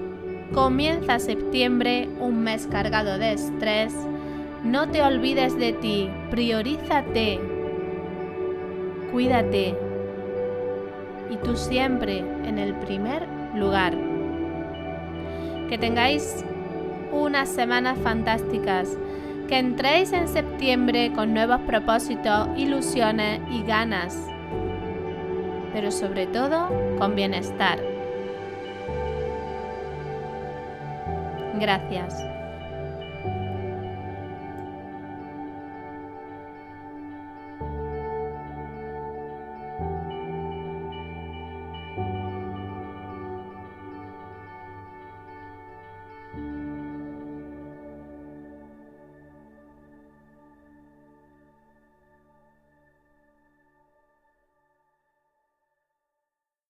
Comienza septiembre, un mes cargado de estrés. No te olvides de ti, priorízate, cuídate y tú siempre en el primer lugar. Que tengáis unas semanas fantásticas. Que entréis en septiembre con nuevos propósitos, ilusiones y ganas. Pero sobre todo con bienestar. Gracias.